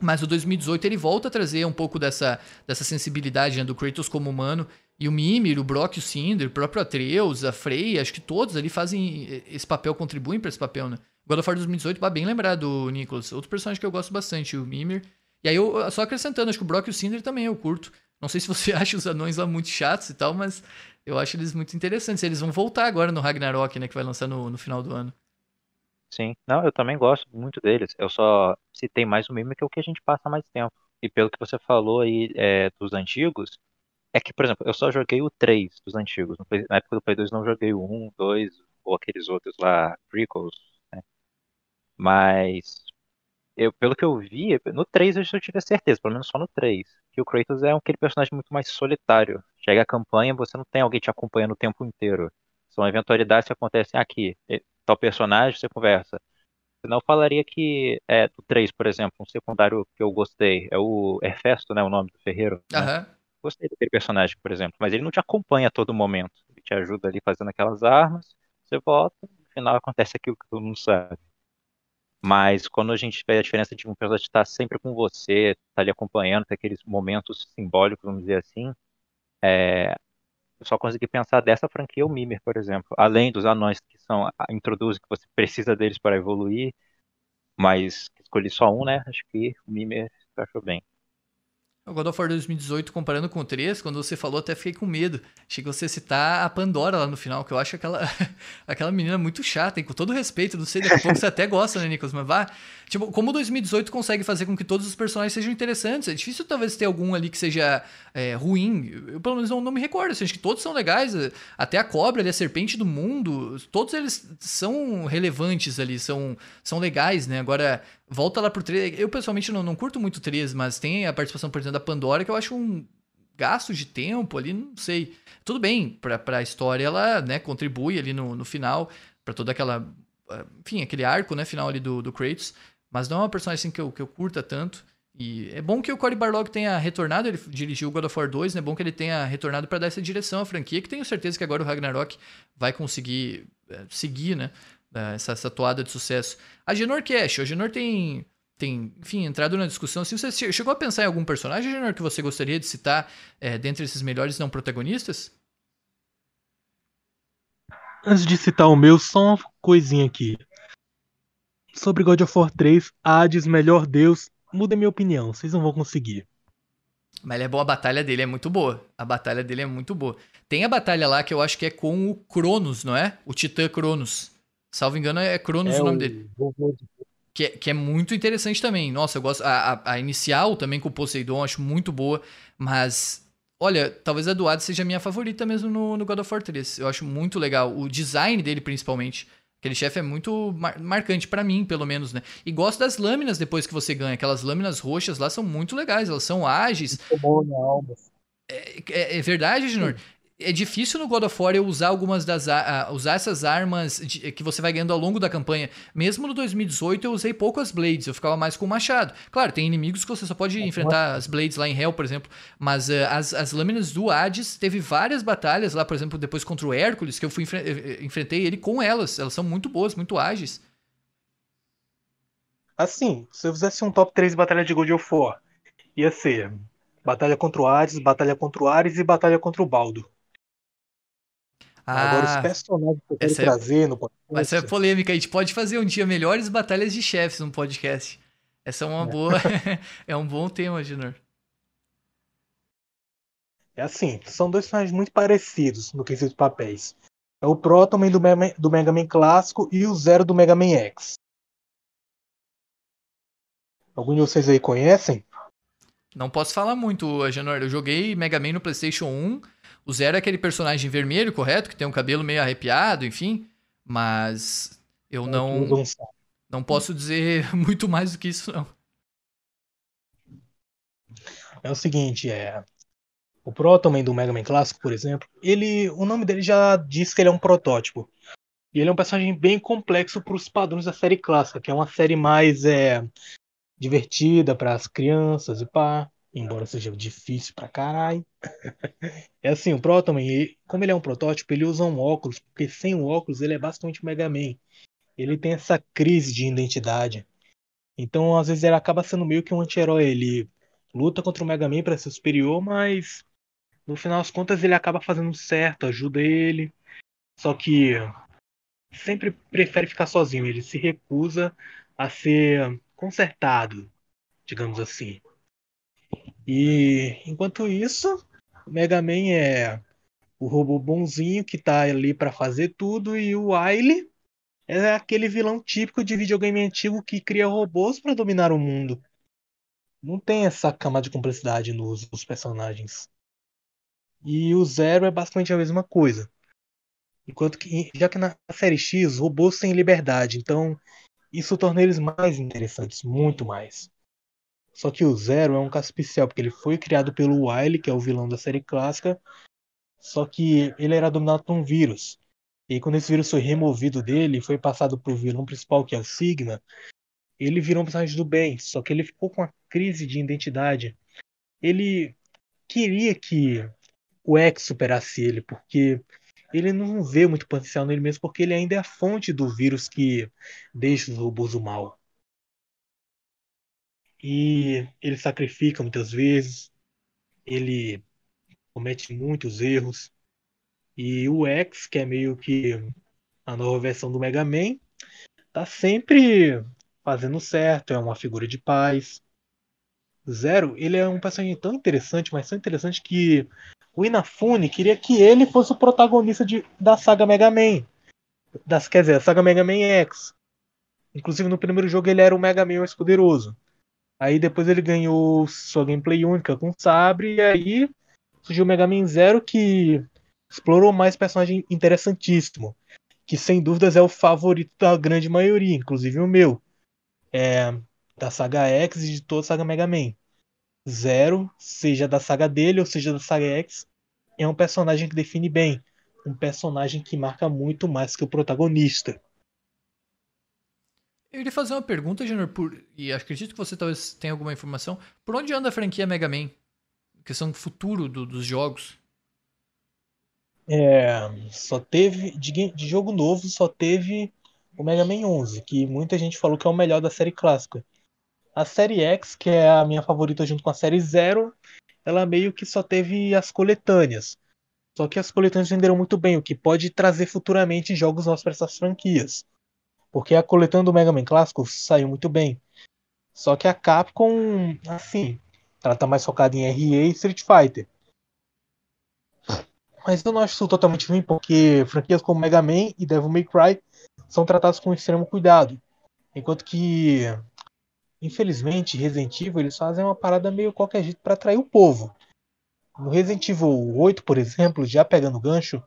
Mas o 2018 ele volta a trazer um pouco dessa, dessa sensibilidade né, do Kratos como humano. E o Mimir, o Brock, o Cinder, o próprio Atreus, a Frey, acho que todos ali fazem esse papel, contribuem para esse papel, né? God of War 2018, bem lembrado, Nicholas. Outro personagem que eu gosto bastante, o Mimir. E aí, eu, só acrescentando, acho que o Brock e o Cinder também eu curto. Não sei se você acha os anões lá muito chatos e tal, mas eu acho eles muito interessantes. Eles vão voltar agora no Ragnarok, né? Que vai lançar no, no final do ano. Sim, não, eu também gosto muito deles. Eu só citei mais o meme que é o que a gente passa mais tempo. E pelo que você falou aí é, dos antigos, é que, por exemplo, eu só joguei o 3 dos antigos. Na época do Play 2 não joguei o 1, 2 ou aqueles outros lá, prequels, né? Mas eu, pelo que eu vi, no 3 eu já tive a certeza, pelo menos só no 3, que o Kratos é aquele personagem muito mais solitário. Chega a campanha, você não tem alguém te acompanhando o tempo inteiro. São eventualidades que acontecem aqui tal personagem, você conversa. Senão eu falaria que é do 3, por exemplo, um secundário que eu gostei. É o Herfesto, né? O nome do Ferreiro. Né? Gostei daquele personagem, por exemplo. Mas ele não te acompanha a todo momento. Ele te ajuda ali fazendo aquelas armas, você volta, no final acontece aquilo que todo mundo sabe. Mas quando a gente vê a diferença de um personagem estar sempre com você, estar tá ali acompanhando, ter aqueles momentos simbólicos, vamos dizer assim, é, eu só consegui pensar dessa franquia o Mimir, por exemplo. Além dos anões que são introduzem que você precisa deles para evoluir, mas escolhi só um, né? Acho que o Mimir encaixou bem. O God of War 2018, comparando com o 3, quando você falou, até fiquei com medo. Achei que você citar a Pandora lá no final, que eu acho aquela, aquela menina muito chata, e com todo respeito, não sei, daqui a pouco você até gosta, né, Nicolas? Mas vá. Tipo, como o 2018 consegue fazer com que todos os personagens sejam interessantes? É difícil talvez ter algum ali que seja é, ruim. Eu, pelo menos, não, não me recordo. Assim, acho que todos são legais. Até a cobra ali, a serpente do mundo, todos eles são relevantes ali, são, são legais, né? Agora, volta lá pro 3. Eu pessoalmente não, não curto muito o 3, mas tem a participação, por exemplo, da Pandora, que eu acho um gasto de tempo ali, não sei. Tudo bem, pra, pra história ela, né, contribui ali no, no final, para toda aquela. Enfim, aquele arco, né, final ali do, do Kratos. Mas não é uma personagem assim que eu, que eu curta tanto. E é bom que o Cory Barlog tenha retornado, ele dirigiu God of War 2, né? É bom que ele tenha retornado para dar essa direção à franquia, que tenho certeza que agora o Ragnarok vai conseguir é, seguir, né? Essa, essa toada de sucesso. A Genor Cash, a Genor tem, tem, enfim, entrado na discussão. Se você chegou a pensar em algum personagem, Genor, que você gostaria de citar é, dentre esses melhores não protagonistas? Antes de citar o meu, só uma coisinha aqui. Sobre God of War 3, Hades, melhor Deus, muda minha opinião, vocês não vão conseguir. Mas ele é bom, a batalha dele é muito boa. A batalha dele é muito boa. Tem a batalha lá que eu acho que é com o Cronos, não é? O Titã Cronos. Salvo engano, é Cronos é o nome dele. Que, é, que é muito interessante também. Nossa, eu gosto. A, a, a, inicial também com o Poseidon, acho muito boa. Mas, olha, talvez a do Hades seja a minha favorita mesmo no, no God of War 3. Eu acho muito legal. O design dele, principalmente. Aquele chefe é muito mar marcante para mim, pelo menos, né? E gosto das lâminas depois que você ganha. Aquelas lâminas roxas lá são muito legais. Elas são ágeis. Muito bom na alma. É, é, é verdade, Junior? É difícil no God of War eu usar algumas das uh, usar essas armas de, que você vai ganhando ao longo da campanha. Mesmo no 2018 eu usei pouco as blades, eu ficava mais com o machado. Claro, tem inimigos que você só pode é enfrentar as blades lá em Hell, por exemplo, mas uh, as, as lâminas do Hades teve várias batalhas lá, por exemplo, depois contra o Hércules, que eu fui enfrentei ele com elas. Elas são muito boas, muito ágeis. Assim, se eu fizesse um top 3 batalha de God of War, ia ser Batalha contra o Hades, Batalha contra o Ares e Batalha contra o Baldo. Ah, Agora, os personagens que eu quero trazer é... no podcast. Essa é polêmica. A gente pode fazer um dia melhores batalhas de chefes no podcast. Essa é uma é. boa. é um bom tema, Junior. É assim, são dois personagens muito parecidos no quesito papéis. É o Protoman do, Mega, do Mega Man clássico e o Zero do Mega Man X. Algum de vocês aí conhecem? Não posso falar muito, Janor. Eu joguei Mega Man no PlayStation 1 o Zero é aquele personagem vermelho, correto? Que tem um cabelo meio arrepiado, enfim. Mas eu não. Não posso dizer muito mais do que isso, não. É o seguinte, é. O Protoman do Mega Man clássico, por exemplo, ele. O nome dele já diz que ele é um protótipo. E ele é um personagem bem complexo para os padrões da série clássica, que é uma série mais é, divertida para as crianças e pá embora seja difícil pra caralho. é assim, o Protoman, como ele é um protótipo, ele usa um óculos, porque sem o óculos ele é bastante Mega Man. Ele tem essa crise de identidade. Então, às vezes, ele acaba sendo meio que um anti-herói. Ele luta contra o Mega Man para ser superior, mas no final das contas ele acaba fazendo certo, ajuda ele. Só que sempre prefere ficar sozinho. Ele se recusa a ser consertado, digamos assim. E enquanto isso, Mega Man é o robô bonzinho que tá ali para fazer tudo e o Wily é aquele vilão típico de videogame antigo que cria robôs para dominar o mundo. Não tem essa cama de complexidade nos, nos personagens. E o Zero é basicamente a mesma coisa. Enquanto que, já que na série X, robôs têm liberdade, então isso torna eles mais interessantes, muito mais. Só que o Zero é um caso especial, porque ele foi criado pelo Wily, que é o vilão da série clássica, só que ele era dominado por um vírus. E quando esse vírus foi removido dele foi passado para o vilão principal, que é o Sigma, ele virou um personagem do bem, só que ele ficou com uma crise de identidade. Ele queria que o X superasse ele, porque ele não vê muito potencial nele mesmo, porque ele ainda é a fonte do vírus que deixa os robôs mal. E ele sacrifica muitas vezes, ele comete muitos erros. E o X, que é meio que a nova versão do Mega Man, tá sempre fazendo certo, é uma figura de paz. Zero, ele é um personagem tão interessante, mas tão interessante que o Inafune queria que ele fosse o protagonista de, da saga Mega Man. Das, quer dizer, a saga Mega Man X. Inclusive no primeiro jogo ele era o Mega Man mais poderoso. Aí depois ele ganhou sua gameplay única com Sabre, e aí surgiu o Mega Man Zero que explorou mais personagem interessantíssimo. Que sem dúvidas é o favorito da grande maioria, inclusive o meu. É, da saga X e de toda a saga Mega Man. Zero, seja da saga dele ou seja da saga X, é um personagem que define bem. Um personagem que marca muito mais que o protagonista. Eu iria fazer uma pergunta, Junior, por... e acredito que você talvez tenha alguma informação. Por onde anda a franquia Mega Man? Questão futuro do, dos jogos. É, só teve. De, de, jogo novo, só teve o Mega Man 11, que muita gente falou que é o melhor da série clássica. A série X, que é a minha favorita junto com a série Zero, ela meio que só teve as coletâneas. Só que as coletâneas venderam muito bem, o que pode trazer futuramente jogos novos para essas franquias. Porque a coletânea do Mega Man clássico saiu muito bem. Só que a Capcom, assim, ela tá mais focada em RE e Street Fighter. Mas eu não acho isso totalmente ruim, porque franquias como Mega Man e Devil May Cry são tratadas com extremo cuidado. Enquanto que, infelizmente, Resident Evil eles fazem uma parada meio qualquer jeito para atrair o povo. No Resident Evil 8, por exemplo, já pegando gancho,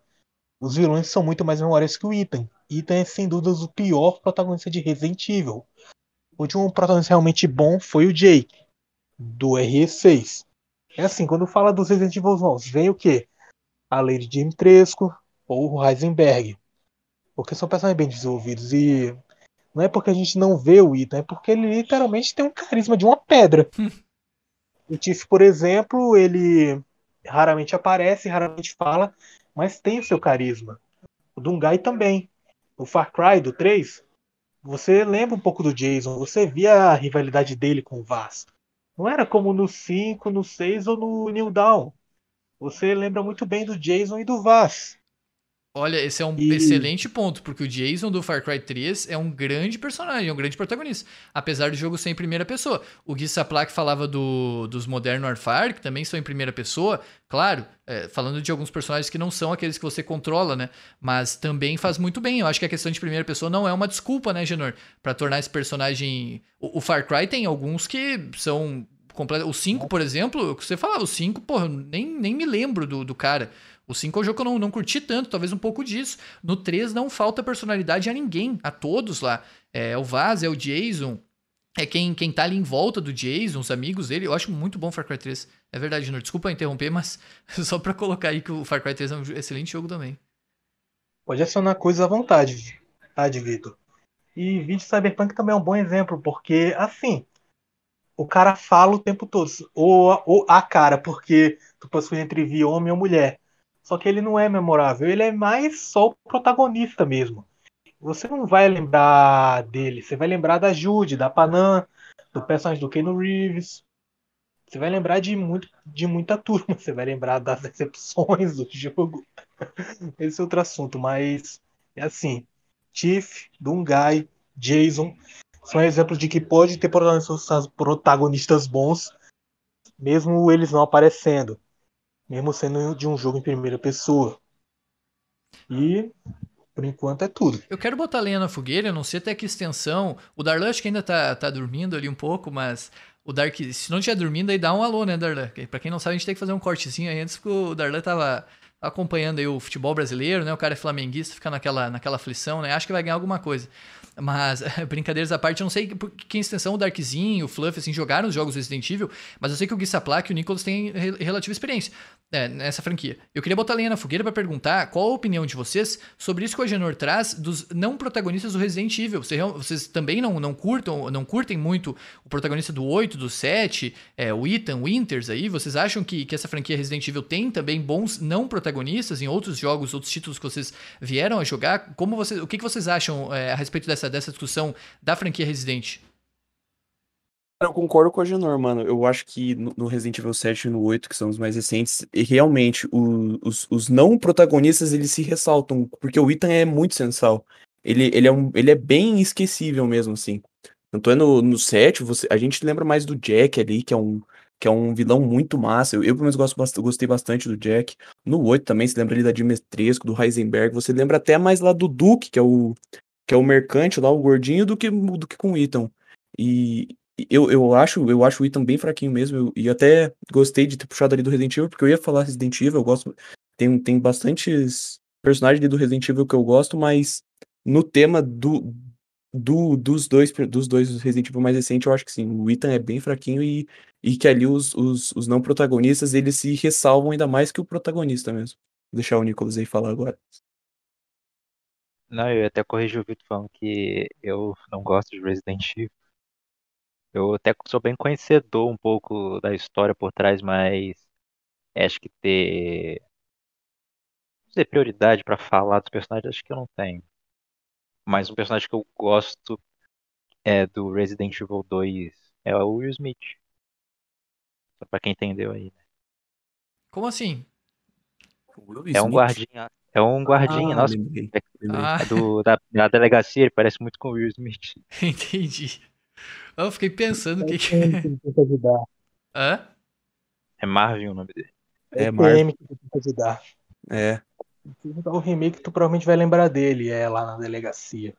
os vilões são muito mais memórias que o Ethan. Ethan é sem dúvidas o pior protagonista de Resident Evil. O último protagonista realmente bom foi o Jake, do RE6. É assim, quando fala dos Resident Evil novos, vem o quê? a Lady Dimitrescu ou o Heisenberg. Porque são personagens bem desenvolvidos. E não é porque a gente não vê o Ethan, é porque ele literalmente tem um carisma de uma pedra. o Tiff, por exemplo, ele raramente aparece, raramente fala, mas tem o seu carisma. O Dungai também. O Far Cry do 3, você lembra um pouco do Jason, você via a rivalidade dele com o Vaz. Não era como no 5, no 6 ou no New Dawn. Você lembra muito bem do Jason e do Vaz. Olha, esse é um e... excelente ponto, porque o Jason do Far Cry 3 é um grande personagem, é um grande protagonista, apesar do jogo ser em primeira pessoa. O Gui Saplak falava do, dos Modern Warfare, que também são em primeira pessoa, claro, é, falando de alguns personagens que não são aqueles que você controla, né? Mas também faz muito bem. Eu acho que a questão de primeira pessoa não é uma desculpa, né, Genor? Pra tornar esse personagem. O, o Far Cry tem alguns que são. O 5, por exemplo, você falava, o 5, porra, nem, nem me lembro do, do cara. O 5 é um jogo que eu não, não curti tanto, talvez um pouco disso. No 3 não falta personalidade a ninguém, a todos lá. É o Vaz, é o Jason, é quem, quem tá ali em volta do Jason, os amigos dele. Eu acho muito bom Far Cry 3. É verdade, Junior. Desculpa interromper, mas só pra colocar aí que o Far Cry 3 é um excelente jogo também. Pode acionar coisas à vontade, tá, Vitor? E vídeo Cyberpunk também é um bom exemplo, porque, assim, o cara fala o tempo todo. Ou, ou a cara, porque tu possui entre homem ou mulher. Só que ele não é memorável, ele é mais só o protagonista mesmo. Você não vai lembrar dele, você vai lembrar da Jude, da Panam, do personagem do Keanu Reeves. Você vai lembrar de, muito, de muita turma, você vai lembrar das decepções do jogo. Esse é outro assunto, mas é assim: Tiff, Dungai, Jason são exemplos de que pode ter protagonistas bons, mesmo eles não aparecendo mesmo sendo de um jogo em primeira pessoa. E por enquanto é tudo. Eu quero botar lenha na fogueira, não sei até que extensão. O Darlan acho que ainda tá, tá dormindo ali um pouco, mas o Dark, se não estiver dormindo, aí dá um alô, né, Darlan? Pra quem não sabe, a gente tem que fazer um cortezinho aí antes, porque o Darlan tava acompanhando aí o futebol brasileiro, né? O cara é flamenguista, fica naquela, naquela aflição, né? Acho que vai ganhar alguma coisa. Mas, brincadeiras à parte, eu não sei que extensão o Darkzinho, o Fluff, assim, jogaram os jogos Resident Evil, mas eu sei que o Gui Saplak e o Nicholas têm relativa experiência é, nessa franquia. Eu queria botar a lenha na fogueira para perguntar qual a opinião de vocês sobre isso que o Agenor traz dos não protagonistas do Resident Evil. Vocês, vocês também não, não curtam, não curtem muito o protagonista do 8, do 7, é, o Ethan Winters aí? Vocês acham que, que essa franquia Resident Evil tem também bons não protagonistas em outros jogos, outros títulos que vocês vieram a jogar? Como vocês, o que, que vocês acham é, a respeito dessa dessa, dessa discussão da franquia Resident? Eu concordo com a Genor, mano. Eu acho que no Resident Evil 7 e no 8, que são os mais recentes, realmente os, os não protagonistas eles se ressaltam, porque o Ethan é muito sensal. Ele, ele, é, um, ele é bem esquecível mesmo, assim. Tanto é no, no 7, você, a gente lembra mais do Jack ali, que é um, que é um vilão muito massa. Eu, eu pelo menos, gosto, gostei bastante do Jack. No 8 também, se lembra ali da Dimitrescu, do Heisenberg. Você lembra até mais lá do Duke, que é o, que é o mercante lá, o gordinho, do que, do que com o Ethan. E eu, eu acho eu acho o Ethan bem fraquinho mesmo. Eu, e até gostei de ter puxado ali do Resident Evil, porque eu ia falar Resident Evil, eu gosto. Tem, tem bastantes personagens ali do Resident Evil que eu gosto, mas no tema do, do, dos, dois, dos dois Resident Evil mais recentes, eu acho que sim. O Ethan é bem fraquinho e, e que ali os, os, os não protagonistas eles se ressalvam ainda mais que o protagonista mesmo. Vou deixar o Nicolas aí falar agora. Não, eu até corrigi o Vitor falando que eu não gosto de Resident Evil. Eu até sou bem conhecedor um pouco da história por trás, mas acho que ter, ter prioridade para falar dos personagens, acho que eu não tenho. Mas um personagem que eu gosto é do Resident Evil 2 é o Will Smith. Só pra quem entendeu aí, né? Como assim? É um guardinha é um guardinha, ah, nossa. Lembrei, lembrei. Ah. É do, da, da, delegacia, ele parece muito com o Will Smith. Entendi. Eu fiquei pensando o que que... ajudar. Hã? É Marvin o nome dele. É, é Marvin. que tenta ajudar. É. O remake tu provavelmente vai lembrar dele, é lá na delegacia.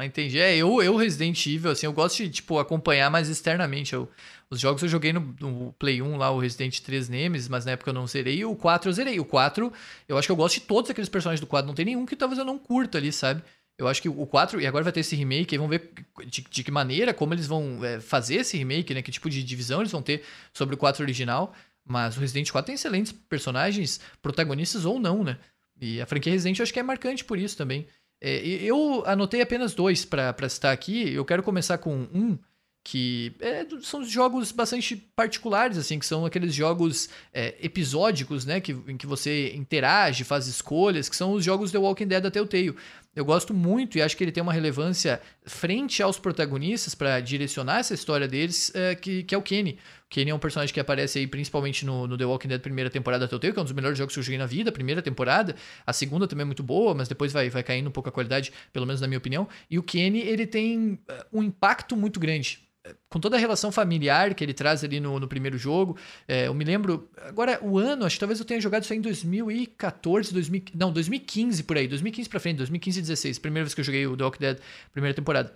Ah, entendi. É, eu, eu Resident Evil, assim, eu gosto de, tipo, acompanhar mais externamente. Eu, os jogos eu joguei no, no, Play 1 lá, o Resident 3 Nemesis, mas na época eu não zerei. E o 4 eu zerei. O 4, eu acho que eu gosto de todos aqueles personagens do 4. Não tem nenhum que talvez eu não curta ali, sabe? Eu acho que o 4, e agora vai ter esse remake, aí vamos ver de, de que maneira, como eles vão é, fazer esse remake, né? Que tipo de divisão eles vão ter sobre o 4 original. Mas o Resident 4 tem excelentes personagens, protagonistas ou não, né? E a franquia Resident eu acho que é marcante por isso também. É, eu anotei apenas dois para citar aqui. Eu quero começar com um que é, são jogos bastante particulares, assim, que são aqueles jogos é, episódicos, né, que, em que você interage, faz escolhas, que são os jogos The Walking Dead da Telltale. Eu gosto muito e acho que ele tem uma relevância frente aos protagonistas para direcionar essa história deles, é, que, que é o Kenny. O Kenny é um personagem que aparece aí principalmente no, no The Walking Dead primeira temporada da Telltale, que é um dos melhores jogos que eu joguei na vida, primeira temporada. A segunda também é muito boa, mas depois vai, vai caindo um pouco a qualidade, pelo menos na minha opinião. E o Kenny, ele tem é, um impacto muito grande com toda a relação familiar que ele traz ali no, no primeiro jogo. É, eu me lembro, agora o ano, acho que talvez eu tenha jogado isso aí em 2014, 2000, não, 2015 por aí, 2015 pra frente, 2015 e 16, primeira vez que eu joguei o The Walking Dead, primeira temporada.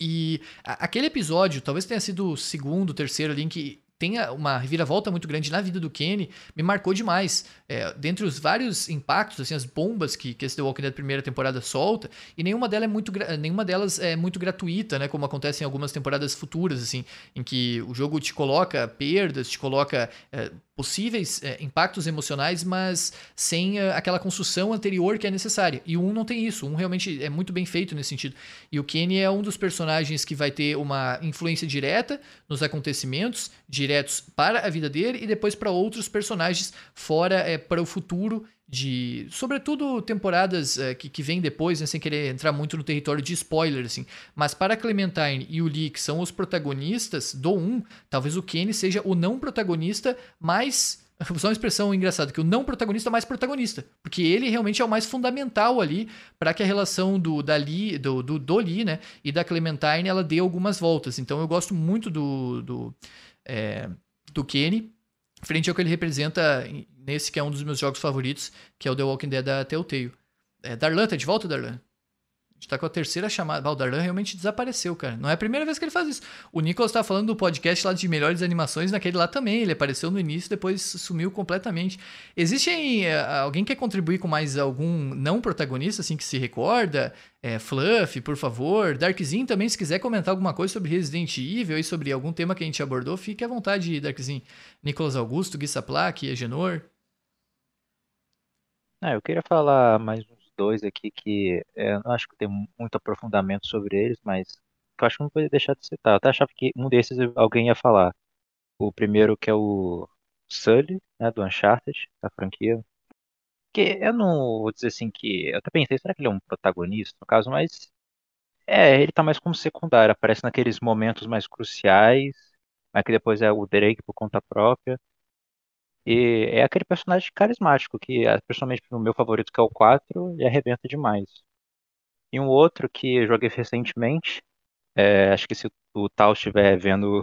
E aquele episódio, talvez tenha sido o segundo, terceiro ali, em que tem uma reviravolta muito grande na vida do Kenny, me marcou demais. É, dentre os vários impactos, assim, as bombas que, que esse The Walking Dead primeira temporada solta, e nenhuma, delas é muito, nenhuma delas é muito gratuita, né? Como acontece em algumas temporadas futuras, assim, em que o jogo te coloca perdas, te coloca é, possíveis é, impactos emocionais, mas sem uh, aquela construção anterior que é necessária. E 1 não tem isso. 1 realmente é muito bem feito nesse sentido. E o Kenny é um dos personagens que vai ter uma influência direta nos acontecimentos, diretos para a vida dele e depois para outros personagens fora é, para o futuro de, sobretudo temporadas é, que, que vêm depois, né, sem querer entrar muito no território de spoiler, assim. Mas para Clementine e o Lee, que são os protagonistas do 1, talvez o Kenny seja o não protagonista mais usar uma expressão engraçada, que o não protagonista é mais protagonista. Porque ele realmente é o mais fundamental ali para que a relação do, da Lee, do, do, do Lee, né, e da Clementine ela dê algumas voltas. Então eu gosto muito do, do, é, do Kenny frente ao que ele representa nesse que é um dos meus jogos favoritos, que é o The Walking Dead da Telltale. É, Darlan, tá de volta, Darlan? A gente tá com a terceira chamada. o Darlan realmente desapareceu, cara. Não é a primeira vez que ele faz isso. O Nicolas tá falando do podcast lá de melhores animações, naquele lá também. Ele apareceu no início, depois sumiu completamente. Existe aí, é, alguém quer contribuir com mais algum não protagonista, assim, que se recorda? É, Fluff, por favor. Darkzinho também, se quiser comentar alguma coisa sobre Resident Evil e sobre algum tema que a gente abordou, fique à vontade, Darkzinho. Nicolas Augusto, Gui Saplak, Agenor. Ah, eu queria falar mais uns dois aqui que é, eu não acho que tem muito aprofundamento sobre eles, mas eu acho que não poderia deixar de citar. Eu até achava que um desses alguém ia falar. O primeiro que é o Sully, né, do Uncharted, da franquia. Que eu não vou dizer assim que. Eu até pensei, será que ele é um protagonista, no caso, mas. É, ele tá mais como secundário, aparece naqueles momentos mais cruciais, mas que depois é o Drake por conta própria. E é aquele personagem carismático, que é, principalmente no meu favorito, que é o 4, e arrebenta demais. E um outro que joguei recentemente, é, acho que se o Tal estiver vendo,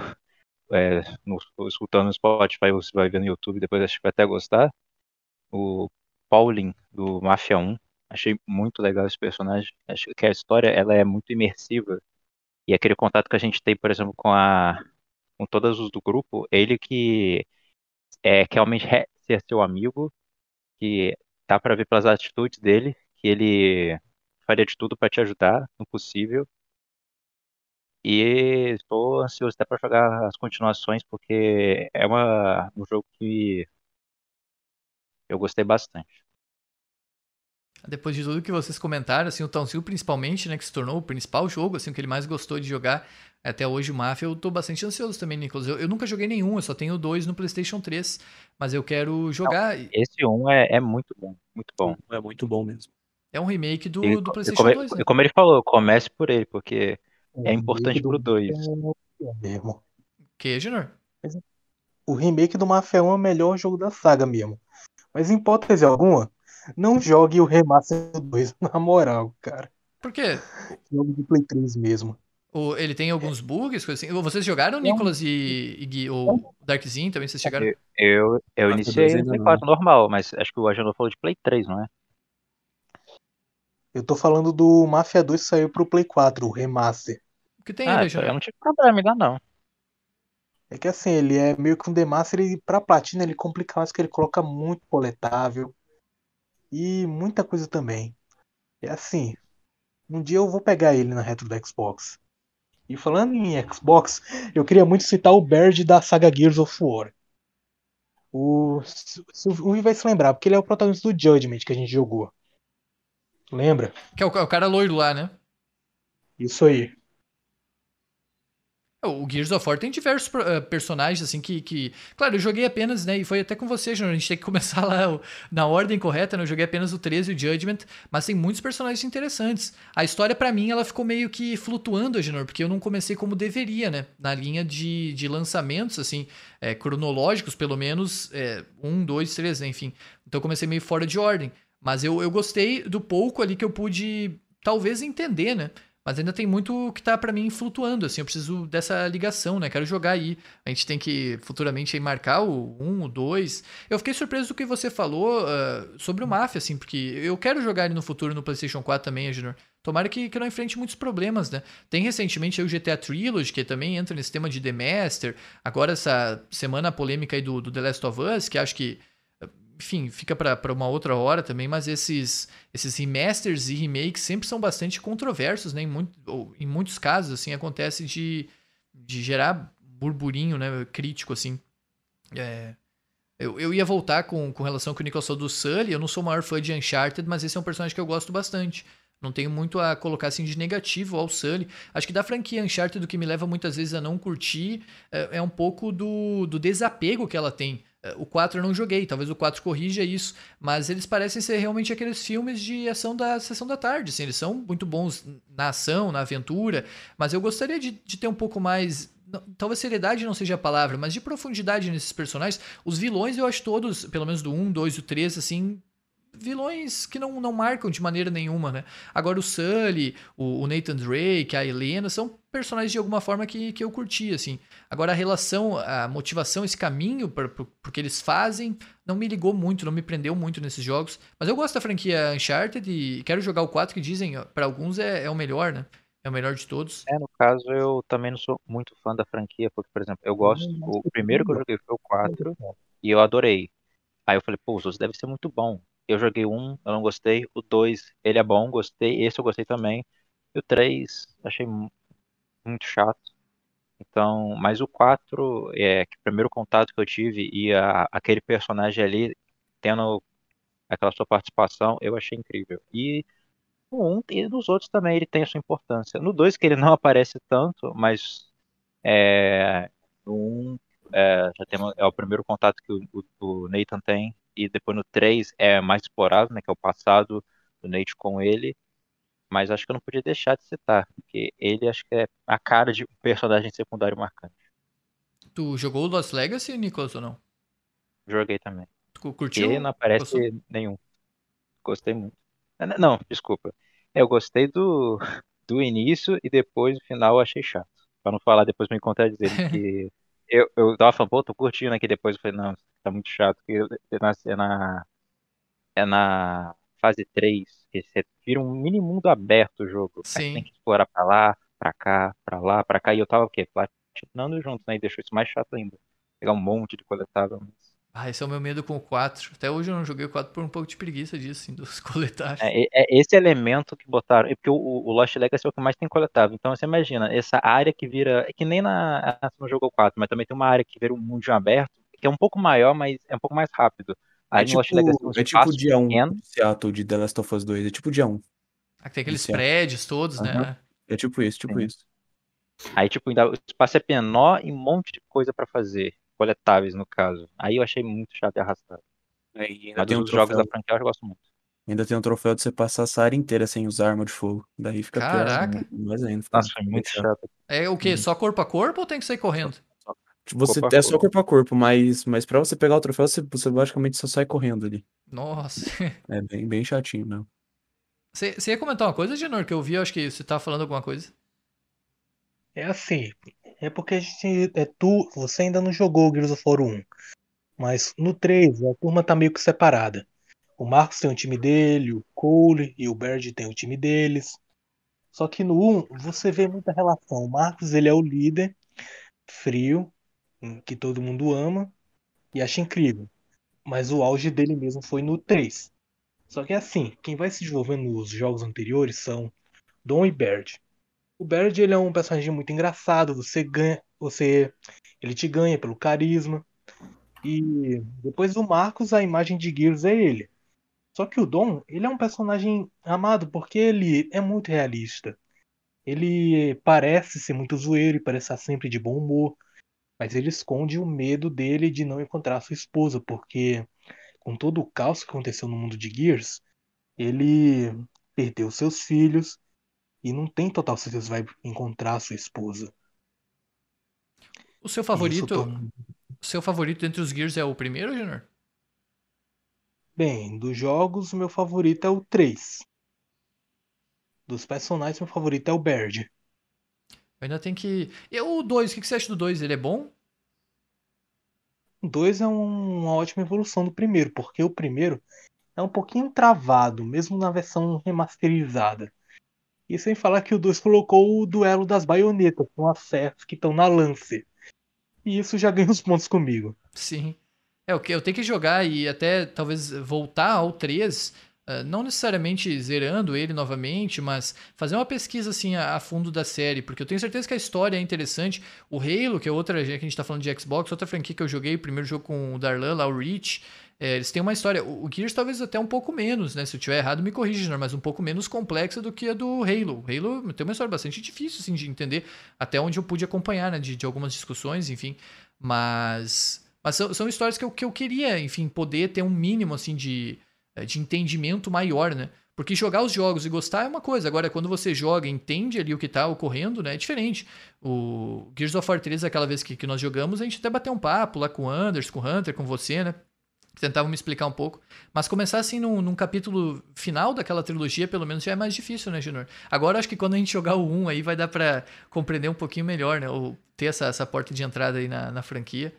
é, no, escutando no Spotify, você vai ver no YouTube, depois acho que vai até gostar. O Pauline, do Mafia 1. Achei muito legal esse personagem. Acho que a história ela é muito imersiva. E aquele contato que a gente tem, por exemplo, com a com todas os do grupo, ele que é, que realmente ser seu amigo, que dá para ver pelas atitudes dele que ele faria de tudo para te ajudar no possível. E estou ansioso até para jogar as continuações, porque é uma, um jogo que eu gostei bastante. Depois de tudo que vocês comentaram, assim, o Townsville principalmente, né, que se tornou o principal jogo, assim, o que ele mais gostou de jogar até hoje, o Mafia, eu tô bastante ansioso também, Nicolas. Eu, eu nunca joguei nenhum, eu só tenho dois no PlayStation 3, mas eu quero jogar. Não, esse um é, é, muito bom, muito bom. É muito bom mesmo. É um remake do, e, do PlayStation como, 2. Né? Como ele falou, comece por ele, porque é, é importante pro 2. É mesmo. Que, Junior? O remake do Mafia 1 é o melhor jogo da saga mesmo. Mas em hipótese alguma, não jogue o Remaster 2, na moral, cara. Por quê? Jogo de Play 3 mesmo. O, ele tem alguns bugs, coisa assim. Vocês jogaram, Nicolas e, e Gui, ou Darkzinho também, vocês chegaram? Eu, eu, eu iniciei no Play 4 normal, mas acho que o Agenor falou de Play 3, não é? Eu tô falando do Mafia 2 que saiu pro Play 4, o remaster. O que tem ah, aí, Eu não tive problema ainda não. É que assim, ele é meio que um demaster e pra platina ele complica mais que ele coloca muito coletável e muita coisa também. É assim, um dia eu vou pegar ele na retro do Xbox. E falando em Xbox, eu queria muito citar o Baird da saga Gears of War. O, se o Vi vai se lembrar, porque ele é o protagonista do Judgment que a gente jogou. Lembra? Que é o, é o cara loiro lá, né? Isso aí. O Gears of War tem diversos uh, personagens, assim, que, que. Claro, eu joguei apenas, né? E foi até com você, Júnior. A gente tem que começar lá na ordem correta, né? Eu joguei apenas o 13 e o Judgment, mas tem muitos personagens interessantes. A história, para mim, ela ficou meio que flutuando, Júnior, porque eu não comecei como deveria, né? Na linha de, de lançamentos, assim, é, cronológicos, pelo menos, é, um, dois, três, né? enfim. Então eu comecei meio fora de ordem. Mas eu, eu gostei do pouco ali que eu pude, talvez, entender, né? Mas ainda tem muito que tá para mim flutuando, assim, eu preciso dessa ligação, né? Quero jogar aí. A gente tem que futuramente aí marcar o 1, o 2. Eu fiquei surpreso do que você falou uh, sobre o Mafia, assim, porque eu quero jogar ele no futuro no PlayStation 4 também, Junior. Tomara que, que não enfrente muitos problemas, né? Tem recentemente o GTA Trilogy, que também entra nesse tema de The Master. Agora, essa semana polêmica aí do, do The Last of Us, que acho que enfim, fica para uma outra hora também, mas esses, esses remasters e remakes sempre são bastante controversos, né? Em, muito, em muitos casos, assim, acontece de, de gerar burburinho, né? Crítico, assim. É, eu, eu ia voltar com, com relação ao que o Nicolas do Sully, eu não sou o maior fã de Uncharted, mas esse é um personagem que eu gosto bastante. Não tenho muito a colocar assim de negativo ao Sully. Acho que da franquia Uncharted, o que me leva muitas vezes a não curtir é, é um pouco do, do desapego que ela tem o 4 eu não joguei, talvez o 4 corrija isso, mas eles parecem ser realmente aqueles filmes de ação da sessão da tarde. Assim, eles são muito bons na ação, na aventura, mas eu gostaria de, de ter um pouco mais. Talvez seriedade não seja a palavra, mas de profundidade nesses personagens. Os vilões eu acho todos, pelo menos do 1, 2 e 3, assim, vilões que não, não marcam de maneira nenhuma, né? Agora o Sully, o, o Nathan Drake, a Helena, são personagens de alguma forma que, que eu curti, assim. Agora a relação, a motivação, esse caminho para o que eles fazem, não me ligou muito, não me prendeu muito nesses jogos. Mas eu gosto da franquia Uncharted e quero jogar o 4, que dizem, para alguns é, é o melhor, né? É o melhor de todos. É, no caso, eu também não sou muito fã da franquia, porque, por exemplo, eu gosto. O primeiro que eu joguei foi o 4 e eu adorei. Aí eu falei, pô, os outros devem ser muito bom. Eu joguei um, eu não gostei. O dois, ele é bom, gostei. Esse eu gostei também. E o três, achei muito chato. Então, mas o 4, é, que o primeiro contato que eu tive e a, aquele personagem ali tendo aquela sua participação, eu achei incrível. E no 1 e nos outros também ele tem a sua importância. No 2 que ele não aparece tanto, mas é, no 1 é, já é o primeiro contato que o, o Nathan tem e depois no 3 é mais explorado, né, que é o passado do Nate com ele, mas acho que eu não podia deixar de citar, porque ele acho que é a cara de um personagem secundário marcante. Tu jogou o Lost Legacy, Nicolas, ou não? Joguei também. Tu curtiu? E não aparece Gostou? nenhum. Gostei muito. Não, desculpa. Eu gostei do, do início e depois, no final, eu achei chato. Pra não falar, depois me contradizer que eu, eu tava falando, pô, tô curtindo aqui depois. Eu falei, não, tá muito chato. Porque é na, é na, é na fase 3, que você vira um mini mundo aberto o jogo. Sim. tem que explorar pra lá, pra cá, pra lá, pra cá. E eu tava o quê? Platinando junto, né? E deixou isso mais chato ainda. Pegar um monte de coletável. Mas... Ah, esse é o meu medo com o 4. Até hoje eu não joguei o 4 por um pouco de preguiça disso, assim, dos coletáveis. É, é esse elemento que botaram. É porque o, o, Lost Legacy é o que mais tem coletável. Então você imagina, essa área que vira. É que nem na, no jogo 4, mas também tem uma área que vira um mundo aberto, que é um pouco maior, mas é um pouco mais rápido. Aí é tipo, Legacy, um é tipo dia 1 pequeno. de Seattle de The Last of Us 2. É tipo o dia 1. Aqui tem aqueles prédios todos, uhum. né? É tipo isso, tipo Sim. isso. Aí, tipo, ainda, o espaço é menor e um monte de coisa para fazer coletáveis, no caso. Aí eu achei muito chato e arrastado. É, e Mas tem um jogos da franquia eu gosto muito. Ainda tem um troféu de você passar essa área inteira sem usar arma de fogo. Daí fica Caraca. pior. Né? Mais ainda. Fica Nossa, foi muito chato. É o quê? Só corpo a corpo ou tem que sair correndo? Você corpo é só corpo a corpo, mas, mas pra você pegar o troféu, você, você basicamente só sai correndo ali. Nossa. É bem, bem chatinho, não. Você, ia comentar uma coisa, Genor, que eu vi, acho que você tava falando alguma coisa. É assim, é porque a gente. É, tu, você ainda não jogou o Gears of War 1. Mas no 3, a turma tá meio que separada. O Marcos tem o time dele, o Cole e o Baird tem o time deles. Só que no 1, você vê muita relação. O Marcos, ele é o líder, frio, que todo mundo ama e acha incrível. Mas o auge dele mesmo foi no 3. Só que assim, quem vai se desenvolvendo nos jogos anteriores são Dom e Baird. O Baird ele é um personagem muito engraçado, você ganha, você ele te ganha pelo carisma. E depois do Marcos, a imagem de Gears é ele. Só que o Dom, ele é um personagem amado porque ele é muito realista. Ele parece ser muito zoeiro e parece estar sempre de bom humor, mas ele esconde o medo dele de não encontrar sua esposa, porque com todo o caos que aconteceu no mundo de Gears, ele perdeu seus filhos e não tem total certeza se vai encontrar sua esposa. O seu favorito, o seu favorito entre os Gears é o primeiro, Junior? Bem, dos jogos, meu favorito é o 3. Dos personagens, meu favorito é o Baird. Ainda tem que. E o 2, o que você acha do 2? Ele é bom? O 2 é um, uma ótima evolução do primeiro, porque o primeiro é um pouquinho travado, mesmo na versão remasterizada. E sem falar que o 2 colocou o duelo das baionetas com as serras que estão na lance. E isso já ganha os pontos comigo. Sim. É, o que eu tenho que jogar e até talvez voltar ao 3 Uh, não necessariamente zerando ele novamente, mas fazer uma pesquisa assim a, fundo da série, porque eu tenho certeza que a história é interessante. O Halo, que é outra, já que a gente está falando de Xbox, outra franquia que eu joguei, o primeiro jogo com o Darlan, lá o Reach, é, eles têm uma história. O, Gears talvez até um pouco menos, né? Se eu tiver errado, me corrija, mas um pouco menos complexa do que a do Halo. O Halo tem uma história bastante difícil assim, de entender, até onde eu pude acompanhar, né? De, de algumas discussões, enfim. Mas. Mas são, são histórias que eu, que eu queria, enfim, poder ter um mínimo assim de de entendimento maior, né? Porque jogar os jogos e gostar é uma coisa, agora quando você joga e entende ali o que está ocorrendo, né, é diferente. O Gears of War 3, aquela vez que, que nós jogamos, a gente até bateu um papo lá com o Anders, com o Hunter, com você, né? Tentava me explicar um pouco. Mas começar assim num, num, capítulo final daquela trilogia, pelo menos, já é mais difícil, né, Junior? Agora acho que quando a gente jogar o 1 aí vai dar para compreender um pouquinho melhor, né? Ou ter essa, essa porta de entrada aí na, na franquia.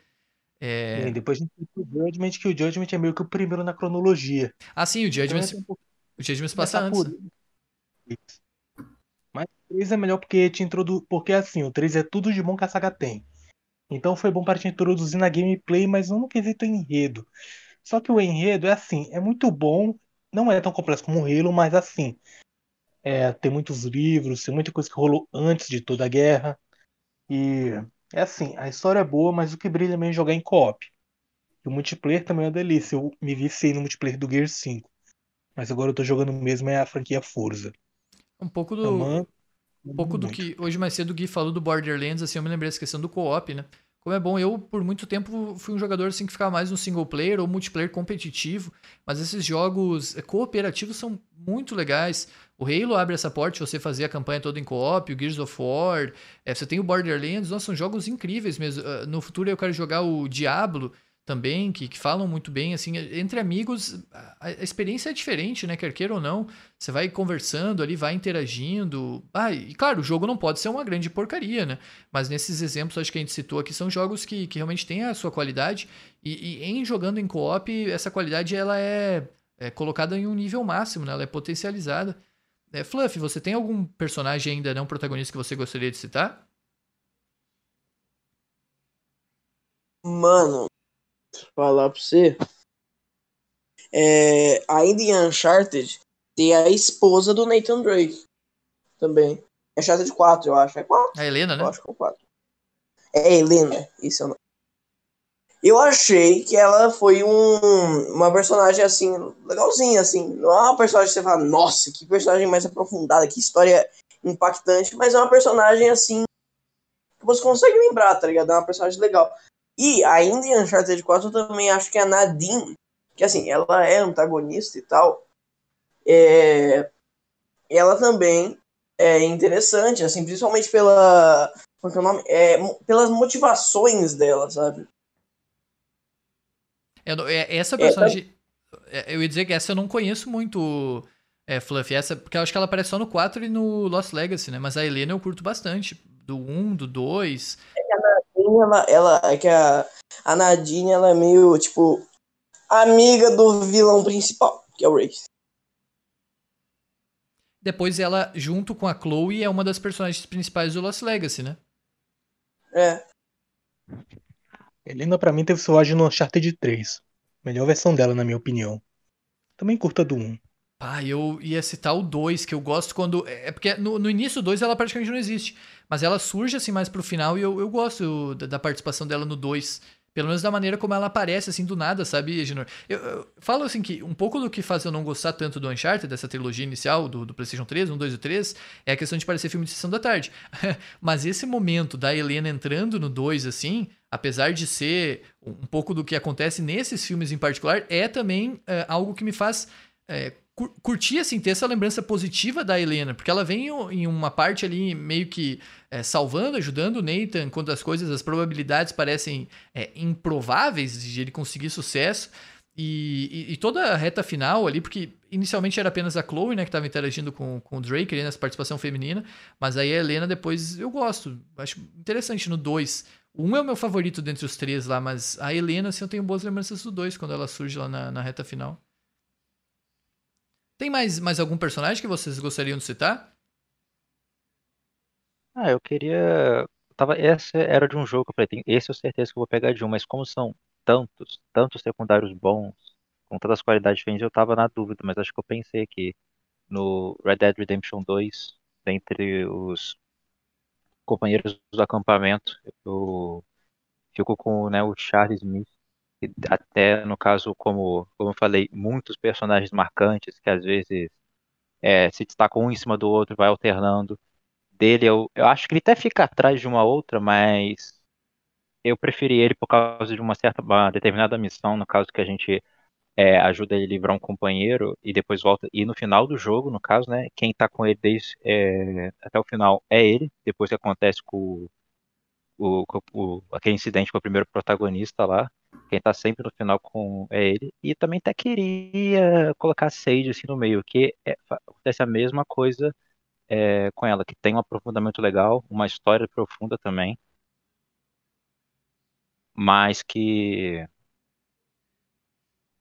É... depois a gente tem o Judgment, que o Judgment é meio que o primeiro na cronologia. Ah, sim, o Judgment, então, um o Judgment se passa antes. Mas o 3 é melhor porque te introduz. Porque assim, o 3 é tudo de bom que a saga tem. Então foi bom para te introduzir na gameplay, mas não no quesito enredo. Só que o enredo é assim, é muito bom, não é tão complexo como o Halo, mas assim, é, tem muitos livros, tem muita coisa que rolou antes de toda a guerra. E é assim, a história é boa, mas o que brilha mesmo é jogar em co-op. E o multiplayer também é uma delícia. Eu me viciei no multiplayer do Gear 5. Mas agora eu tô jogando mesmo é a franquia Forza. Um pouco do. Um pouco do que hoje mais cedo o Gui falou do Borderlands, assim, eu me lembrei dessa questão do co-op, né? Como é bom, eu por muito tempo fui um jogador assim que ficava mais no single player ou multiplayer competitivo, mas esses jogos cooperativos são muito legais. O Halo abre essa porta você fazer a campanha toda em co-op, o Gears of War, é, você tem o Borderlands, nossa, são jogos incríveis mesmo. Uh, no futuro eu quero jogar o Diablo também, que, que falam muito bem, assim, entre amigos, a, a, experiência é diferente, né, quer queira ou não, você vai conversando ali, vai interagindo, ah, e claro, o jogo não pode ser uma grande porcaria, né, mas nesses exemplos, acho que a gente citou aqui, são jogos que, que realmente têm a sua qualidade, e, e em jogando em co-op, essa qualidade, ela é, é colocada em um nível máximo, né, ela é potencializada, é, Fluff, você tem algum personagem ainda não protagonista que você gostaria de citar? Mano, falar pra você. É, ainda em Uncharted, tem a esposa do Nathan Drake. Também. Uncharted 4, eu acho. É 4? A Helena, né? Eu acho que é 4. É Helena, isso é o nome. Eu achei que ela foi um, uma personagem assim, legalzinha, assim. Não é uma personagem que você fala, nossa, que personagem mais aprofundada, que história impactante, mas é uma personagem assim que você consegue lembrar, tá ligado? É uma personagem legal. E ainda em Uncharted 4 eu também acho que a Nadine, que assim, ela é antagonista e tal, é... ela também é interessante, assim, principalmente pela. Como é o nome? É, pelas motivações dela, sabe? É, essa personagem. É, eu ia dizer que essa eu não conheço muito, é, Fluff. Essa, porque eu acho que ela aparece só no 4 e no Lost Legacy, né? Mas a Helena eu curto bastante. Do 1, do 2. É que a Nadine, ela, ela, é que a, a Nadine, ela é meio, tipo, amiga do vilão principal, que é o Race. Depois ela, junto com a Chloe, é uma das personagens principais do Lost Legacy, né? É. Helena, para mim, teve seu ágio no Uncharted 3. Melhor versão dela, na minha opinião. Também curta do 1. Ah, eu ia citar o 2, que eu gosto quando. É, é porque no, no início o 2 ela praticamente não existe. Mas ela surge assim mais pro final e eu, eu gosto da participação dela no 2. Pelo menos da maneira como ela aparece, assim, do nada, sabe, Eginor? Eu, eu, falo, assim, que um pouco do que faz eu não gostar tanto do Uncharted, dessa trilogia inicial, do, do PlayStation 3, 1, 2 e 3, é a questão de parecer filme de sessão da tarde. Mas esse momento da Helena entrando no 2, assim, apesar de ser um pouco do que acontece nesses filmes em particular, é também é, algo que me faz é, curti, assim, ter essa lembrança positiva da Helena, porque ela vem em uma parte ali meio que é, salvando, ajudando o Nathan, quando as coisas, as probabilidades parecem é, improváveis de ele conseguir sucesso. E, e, e, toda a reta final ali, porque inicialmente era apenas a Chloe, né, que estava interagindo com, com o Drake ali nessa participação feminina, mas aí a Helena depois eu gosto, acho interessante no 2. Um é o meu favorito dentre os três lá, mas a Helena, assim, eu tenho boas lembranças do 2 quando ela surge lá na, na reta final. Tem mais, mais algum personagem que vocês gostariam de citar? Ah, eu queria. Tava... Essa era de um jogo que eu falei, tem... esse eu certeza que eu vou pegar de um, mas como são tantos, tantos secundários bons, com todas as qualidades diferentes, eu tava na dúvida, mas acho que eu pensei aqui no Red Dead Redemption 2, dentre os companheiros do acampamento, eu fico com né, o Charles Smith, até no caso, como, como eu falei, muitos personagens marcantes que às vezes é, se destacam um em cima do outro, vai alternando. Dele, eu, eu acho que ele até fica atrás de uma outra, mas eu preferi ele por causa de uma certa, uma determinada missão, no caso que a gente é, ajuda ele a livrar um companheiro e depois volta. E no final do jogo, no caso, né, quem tá com ele desde, é, até o final é ele, depois que acontece com o, o, o, aquele incidente com o primeiro protagonista lá. Quem tá sempre no final com é ele. E também até queria colocar Sage assim no meio, que é, acontece a mesma coisa é, com ela, que tem um aprofundamento legal, uma história profunda também. Mas que.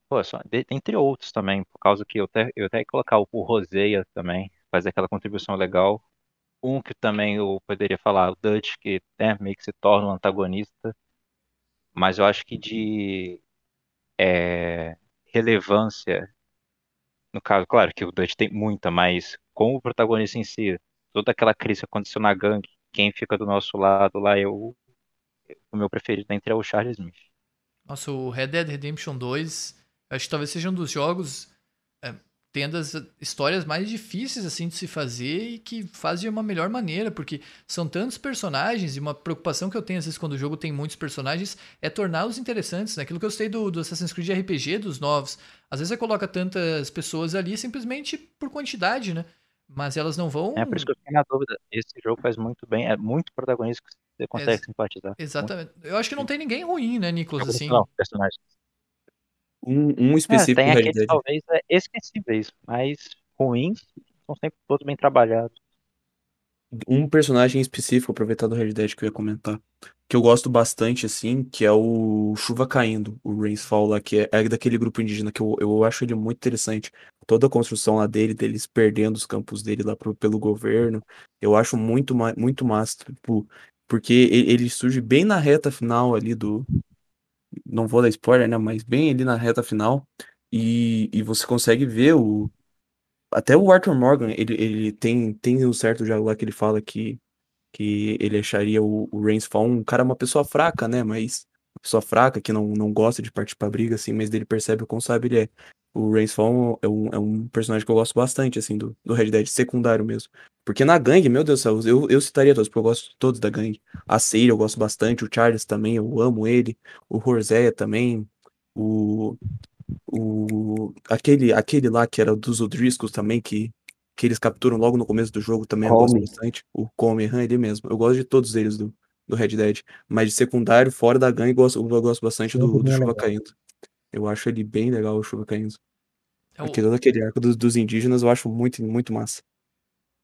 Pô, só, de, entre outros também, por causa que eu até, eu até ia colocar o, o Roseia também, fazer aquela contribuição legal. Um que também eu poderia falar, o Dutch, que né, meio que se torna um antagonista mas eu acho que de é, relevância, no caso, claro que o Dutch tem muita, mas com o protagonista em si, toda aquela crise aconteceu na gangue, quem fica do nosso lado lá, eu, o meu preferido entre é o Charles Smith. Nossa, o Red Dead Redemption 2, acho que talvez seja um dos jogos tendo as histórias mais difíceis assim de se fazer e que faz de uma melhor maneira, porque são tantos personagens e uma preocupação que eu tenho às vezes quando o jogo tem muitos personagens é torná-los interessantes, né? Aquilo que eu sei do, do Assassin's Creed RPG dos novos, às vezes você coloca tantas pessoas ali simplesmente por quantidade, né? Mas elas não vão. É por isso que eu fiquei na dúvida. Esse jogo faz muito bem, é muito protagonista que você consegue Ex simpatizar. Exatamente. Muito. Eu acho que não tem ninguém ruim, né, Nicolas? Assim. Não, personagens. Um, um específico é, tem aqueles talvez é, esquecíveis, mas ruins são sempre todos bem trabalhados. Um personagem específico, aproveitar do Red Dead que eu ia comentar, que eu gosto bastante, assim, que é o Chuva Caindo, o Rainsfall lá, que é, é daquele grupo indígena, que eu, eu acho ele muito interessante. Toda a construção lá dele, deles perdendo os campos dele lá pro, pelo governo, eu acho muito, muito massa, tipo, porque ele, ele surge bem na reta final ali do, não vou dar spoiler, né? Mas bem ali na reta final. E, e você consegue ver o. Até o Arthur Morgan, ele, ele tem, tem um certo diálogo lá que ele fala que, que ele acharia o, o Reigns Fall um cara, uma pessoa fraca, né? Mas uma pessoa fraca que não, não gosta de partir pra briga, assim, mas ele percebe o quão sábio ele é. O Reigns Fall é um, é um personagem que eu gosto bastante, assim, do, do Red Dead, secundário mesmo. Porque na gangue, meu Deus do céu, eu, eu citaria todos, porque eu gosto todos da gangue. A Seira eu gosto bastante, o Charles também, eu amo ele. O Roséia também. O. O. Aquele, aquele lá que era dos Odriscos também, que, que eles capturam logo no começo do jogo também Come. eu gosto bastante. O Come, ele mesmo. Eu gosto de todos eles do, do Red Dead. Mas de secundário, fora da gangue, eu gosto, eu gosto bastante do, do Chuva Caindo. Eu acho ele bem legal, o Chuva Caindo. É o... Porque todo aquele arco dos, dos indígenas eu acho muito, muito massa.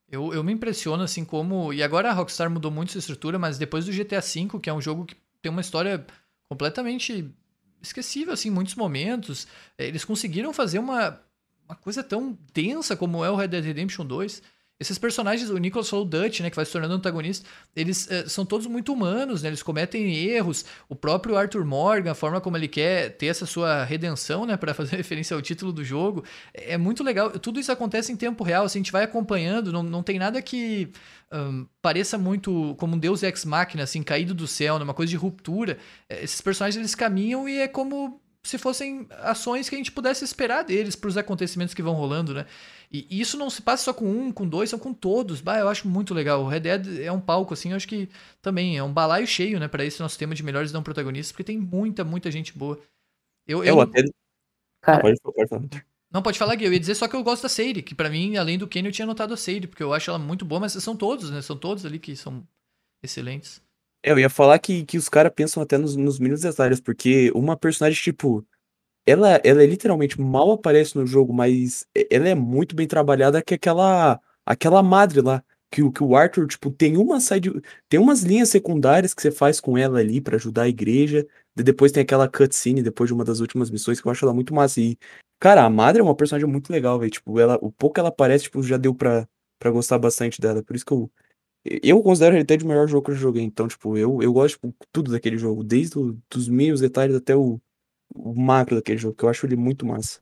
Eu, eu me impressiono, assim, como. E agora a Rockstar mudou muito sua estrutura, mas depois do GTA V, que é um jogo que tem uma história completamente esquecível, assim, em muitos momentos, eh, eles conseguiram fazer uma, uma coisa tão densa como é o Red Dead Redemption 2. Esses personagens, o Nicholas falou Dutch, né, que vai se tornando antagonista, eles é, são todos muito humanos, né, eles cometem erros. O próprio Arthur Morgan, a forma como ele quer ter essa sua redenção, né, para fazer referência ao título do jogo, é muito legal. Tudo isso acontece em tempo real, assim, a gente vai acompanhando, não, não tem nada que um, pareça muito como um deus ex-máquina, assim, caído do céu, numa coisa de ruptura. É, esses personagens, eles caminham e é como se fossem ações que a gente pudesse esperar deles para os acontecimentos que vão rolando, né? E, isso não se passa só com um, com dois, são com todos. Bah, eu acho muito legal. O Red Dead é um palco, assim, eu acho que também é um balaio cheio, né, para esse nosso tema de melhores não protagonistas, porque tem muita, muita gente boa. Eu, eu, Eu até. Cara, Pode, pode falar. Não, pode falar, Gui. Eu ia dizer só que eu gosto da Seire, que para mim, além do Kenny, eu tinha notado a Seire, porque eu acho ela muito boa, mas são todos, né? São todos ali que são excelentes. É, Eu ia falar que, que os caras pensam até nos, nos mínimos detalhes, porque uma personagem, tipo, ela, ela é literalmente mal aparece no jogo, mas ela é muito bem trabalhada que aquela, aquela madre lá. Que, o- que o Arthur, tipo, tem uma side, tem umas linhas secundárias que você faz com ela ali pra ajudar a igreja. E depois tem aquela cutscene depois de uma das últimas missões que eu acho ela muito massa. E, cara, a madre é uma personagem muito legal, velho. Tipo, ela, o pouco que ela aparece, tipo, já deu pra, pra gostar bastante dela. Por isso que eu, eu considero ele até de melhor jogo que eu joguei. Então, tipo, eu, eu gosto, tipo, tudo daquele jogo. Desde o, dos mínimos detalhes até o, o macro daquele jogo, que eu acho ele muito massa.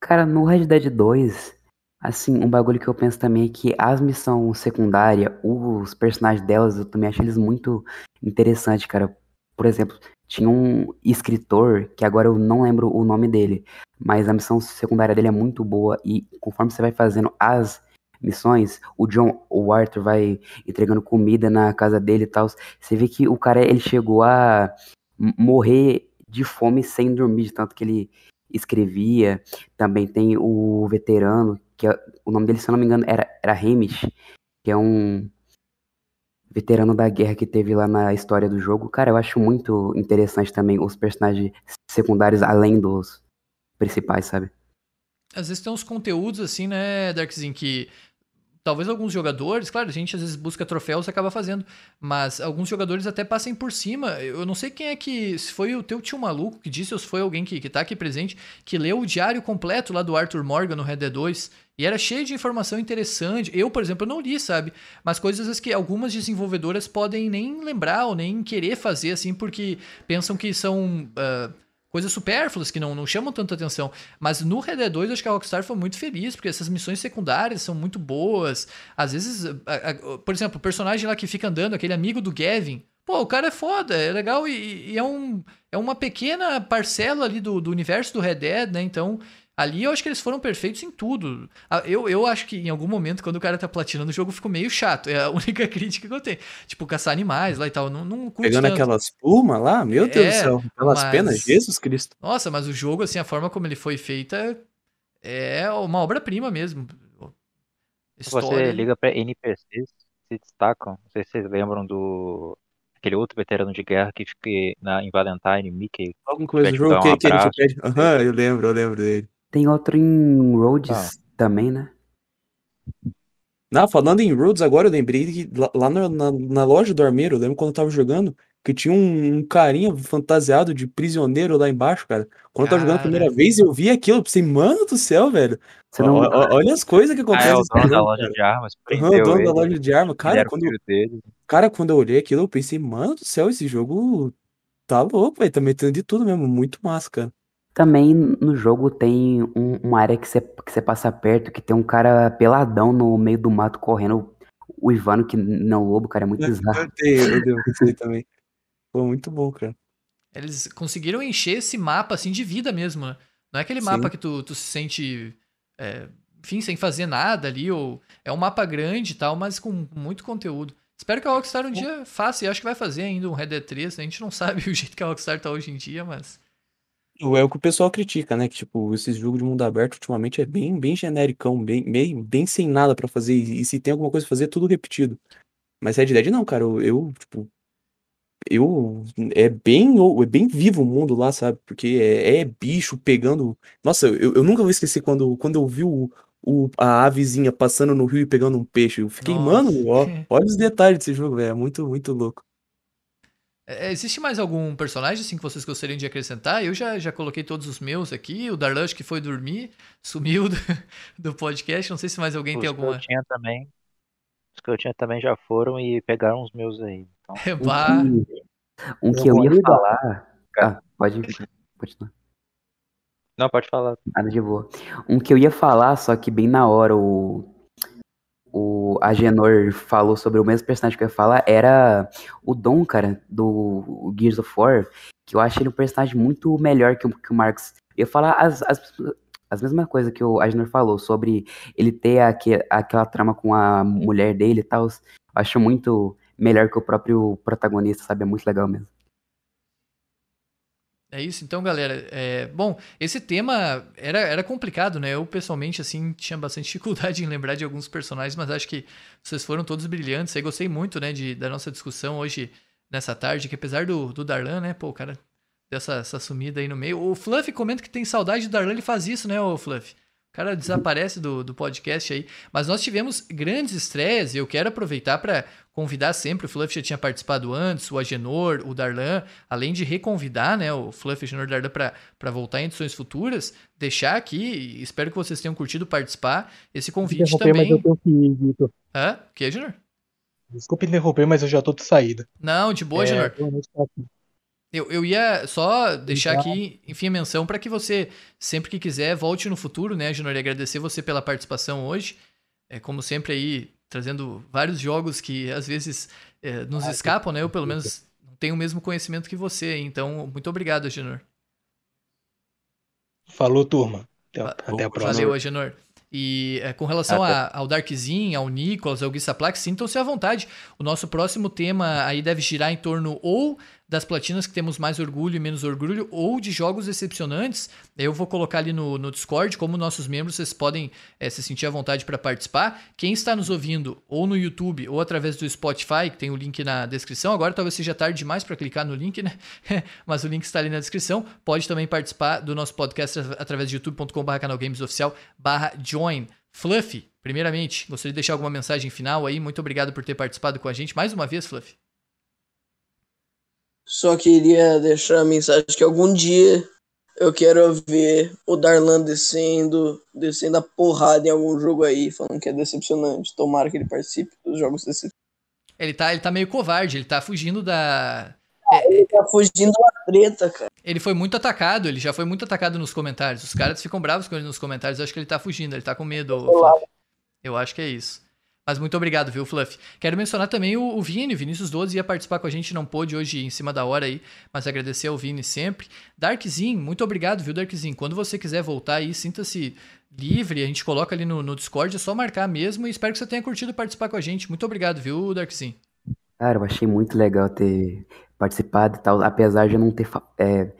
cara, no Red Dead 2, assim, um bagulho que eu penso também é que as missões secundárias, os personagens delas, eu também acho eles muito interessantes, cara. Por exemplo, tinha um escritor, que agora eu não lembro o nome dele, mas a missão secundária dele é muito boa e conforme você vai fazendo as missões, o John, o Arthur vai entregando comida na casa dele e tal. Você vê que o cara, ele chegou a morrer de fome sem dormir, de tanto que ele escrevia. Também tem o veterano, que é- o nome dele, se eu não me engano, era, era Hamish, que é um veterano da guerra que teve lá na história do jogo. Cara, eu acho muito interessante também os personagens secundários além dos principais, sabe? Às vezes tem uns conteúdos assim, né, Darkzin, que talvez alguns jogadores, claro, a gente às vezes busca troféus e acaba fazendo, mas alguns jogadores até passem por cima. Eu não sei quem é que, se foi o teu tio maluco que disse ou se foi alguém que, que tá aqui presente, que leu o diário completo lá do Arthur Morgan no Red Dead 2 e era cheio de informação interessante. Eu, por exemplo, não li, sabe? Mas coisas que algumas desenvolvedoras podem nem lembrar ou nem querer fazer assim porque pensam que são ah, coisas supérfluas que não, não chamam tanta atenção. Mas no Red Dead 2, acho que a Rockstar foi muito feliz, porque essas missões secundárias são muito boas. Às vezes, a- a- por exemplo, o personagem lá que fica andando, aquele amigo do Gavin. Pô, o cara é foda, é legal e, e é, um, é uma pequena parcela ali do, do universo do Red Dead, né? Então, ali eu acho que eles foram perfeitos em tudo. Ah, Eu, eu acho que em algum momento, quando o cara tá platinando o jogo, ficou meio chato. É a única crítica que eu tenho. Tipo, caçar animais lá e tal. Não, não curto Pegando tanto. aquelas plumas lá, meu Deus É, do céu, aquelas mas- penas, Jesus Cristo. Nossa, mas o jogo, assim, a forma como ele foi feita é uma obra-prima mesmo. Se você História. liga pra NPCs, se destacam. Não sei se vocês lembram do. Aquele outro veterano de guerra que fica na, em Valentine, Mickey. Alguma coisa do jogo dar que, um que ele te pede. Aham, eu lembro, eu lembro dele. Tem outro em Rhodes Ah. também, né? Não, falando em Rhodes, agora eu lembrei que lá, na, na, na loja do armeiro, eu lembro quando eu tava jogando, que tinha um, um carinha fantasiado de prisioneiro lá embaixo, cara. Quando eu tava jogando a Cara. primeira vez, eu vi aquilo, eu pensei, mano do céu, velho. Não. ó- olha as coisas que Ah, acontecem é o dono da loja cara. de armas. Aham, o dono da ele. loja de arma. Ele Cara, o quando, dele. cara, quando eu olhei aquilo, eu pensei, mano do céu, esse jogo tá louco, velho. Tá metendo de tudo mesmo. Muito massa, cara. Também no jogo tem um- uma área que você, que você passa perto, que tem um cara peladão no meio do mato correndo. O Ivano, que não é o lobo, cara, é muito bizarro. Eu aí também. Foi muito bom, cara. Eles conseguiram encher esse mapa, assim, de vida mesmo, né? Não é aquele Sim. mapa que tu, tu se sente, é, enfim, sem fazer nada ali, ou... É um mapa grande e tal, mas com muito conteúdo. Espero que a Rockstar um dia faça, e acho que vai fazer ainda um Red Dead 3. A gente não sabe o jeito que a Rockstar tá hoje em dia, mas... É o que o pessoal critica, né? Que, tipo, esses jogos de mundo aberto ultimamente é bem, bem genericão, bem, bem, bem sem nada pra fazer. E, e se tem alguma coisa pra fazer, é tudo repetido. Mas Red Dead não, cara. Eu, eu, tipo. Eu. É bem, é bem vivo o mundo lá, sabe? Porque é, é bicho pegando. Nossa, eu, eu nunca vou esquecer quando, quando eu vi o, o, a avezinha passando no rio e pegando um peixe. Eu fiquei, Nossa. mano, ó, olha os detalhes desse jogo, velho. É muito, muito louco. É, Existe mais algum personagem assim que vocês gostariam de acrescentar? Eu já, já coloquei todos os meus aqui. O Darlush que foi dormir, sumiu do, do podcast. Não sei se mais alguém Os tem que alguma. eu tinha também. Os que eu tinha também já foram e pegaram os meus aí. Então, Um que, um que Eu ia falar. Ah, pode continuar. não, pode falar. Nada de boa. Um que eu ia falar, só que bem na hora o, o Agenor falou sobre o mesmo personagem que eu ia falar, era o Dom, cara, do Gears of War, que eu achei ele um personagem muito melhor que o, que o Marcos. Eu ia falar as, as, as mesmas coisas que o Agenor falou, sobre ele ter aque, aquela trama com a mulher dele e tal. Eu acho muito melhor que o próprio protagonista, sabe? É muito legal mesmo. É isso, então, galera. É, bom, esse tema era, era complicado, né? Eu, pessoalmente, assim, tinha bastante dificuldade em lembrar de alguns personagens, mas acho que vocês foram todos brilhantes. Eu gostei muito, né, de, da nossa discussão hoje, nessa tarde, que apesar do, do Darlan, né, pô, o cara dessa essa sumida aí no meio. O Fluff comenta que tem saudade do Darlan, ele faz isso, né, o Fluff? O cara desaparece do, do podcast aí. Mas nós tivemos grandes estreias e eu quero aproveitar para convidar sempre. O Fluff já tinha participado antes, o Agenor, o Darlan, além de reconvidar né, o Fluff e o Agenor Darlan para voltar em edições futuras, deixar aqui, espero que vocês tenham curtido participar, esse convite Interromper, mas eu também. tenho que ir, Vitor. Hã? O que, Agenor? Desculpa interromper, mas eu já tô de saída. Não, de boa, É, Agenor. Eu, eu ia só deixar Obrigado. aqui, enfim, a menção para que você, sempre que quiser, volte no futuro, né, Junor? E agradecer você pela participação hoje. É, como sempre aí, trazendo vários jogos que às vezes é, nos Ah, escapam, né? Eu, pelo menos, não tenho o mesmo conhecimento que você. Então, muito obrigado, Junor. Falou, turma. Até, Va- até a próxima. Valeu, Agenor. E é, com relação a- ao Darkzin, ao Nicolas, ao Guissaplax, sintam-se à vontade. O nosso próximo tema aí deve girar em torno ou das platinas que temos mais orgulho e menos orgulho, ou de jogos decepcionantes. Eu vou colocar ali no, no Discord, como nossos membros, vocês podem é, se sentir à vontade para participar. Quem está nos ouvindo, ou no YouTube, ou através do Spotify, que tem o link na descrição. Agora talvez seja tarde demais para clicar no link, né? Mas o link está ali na descrição. Pode também participar do nosso podcast através de youtube.com.br canalgamesoficial barra join. Fluffy, primeiramente, gostaria de deixar alguma mensagem final aí. Muito obrigado por ter participado com a gente mais uma vez, Fluffy. Só queria deixar a mensagem que algum dia eu quero ver o Darlan descendo, descendo a porrada em algum jogo aí, falando que é decepcionante. Tomara que ele participe dos jogos decepcionantes. Ele tá, ele tá meio covarde, ele tá fugindo da. Ele tá fugindo da treta, cara. Ele foi muito atacado, ele já foi muito atacado nos comentários. Os caras ficam bravos com ele nos comentários. Eu acho que ele tá fugindo, ele tá com medo. Fluffy. Eu acho que é isso. Mas muito obrigado, viu, Fluff? Quero mencionar também o, o Vini, Vinícius 12 ia participar com a gente, não pôde hoje em cima da hora aí, mas agradecer ao Vini sempre. Darkzin, muito obrigado, viu, Darkzin? Quando você quiser voltar aí, sinta-se livre, a gente coloca ali no, no Discord, é só marcar mesmo e espero que você tenha curtido participar com a gente. Muito obrigado, viu, Darkzin? Cara, eu achei muito legal ter participado e tal, apesar de eu não ter é,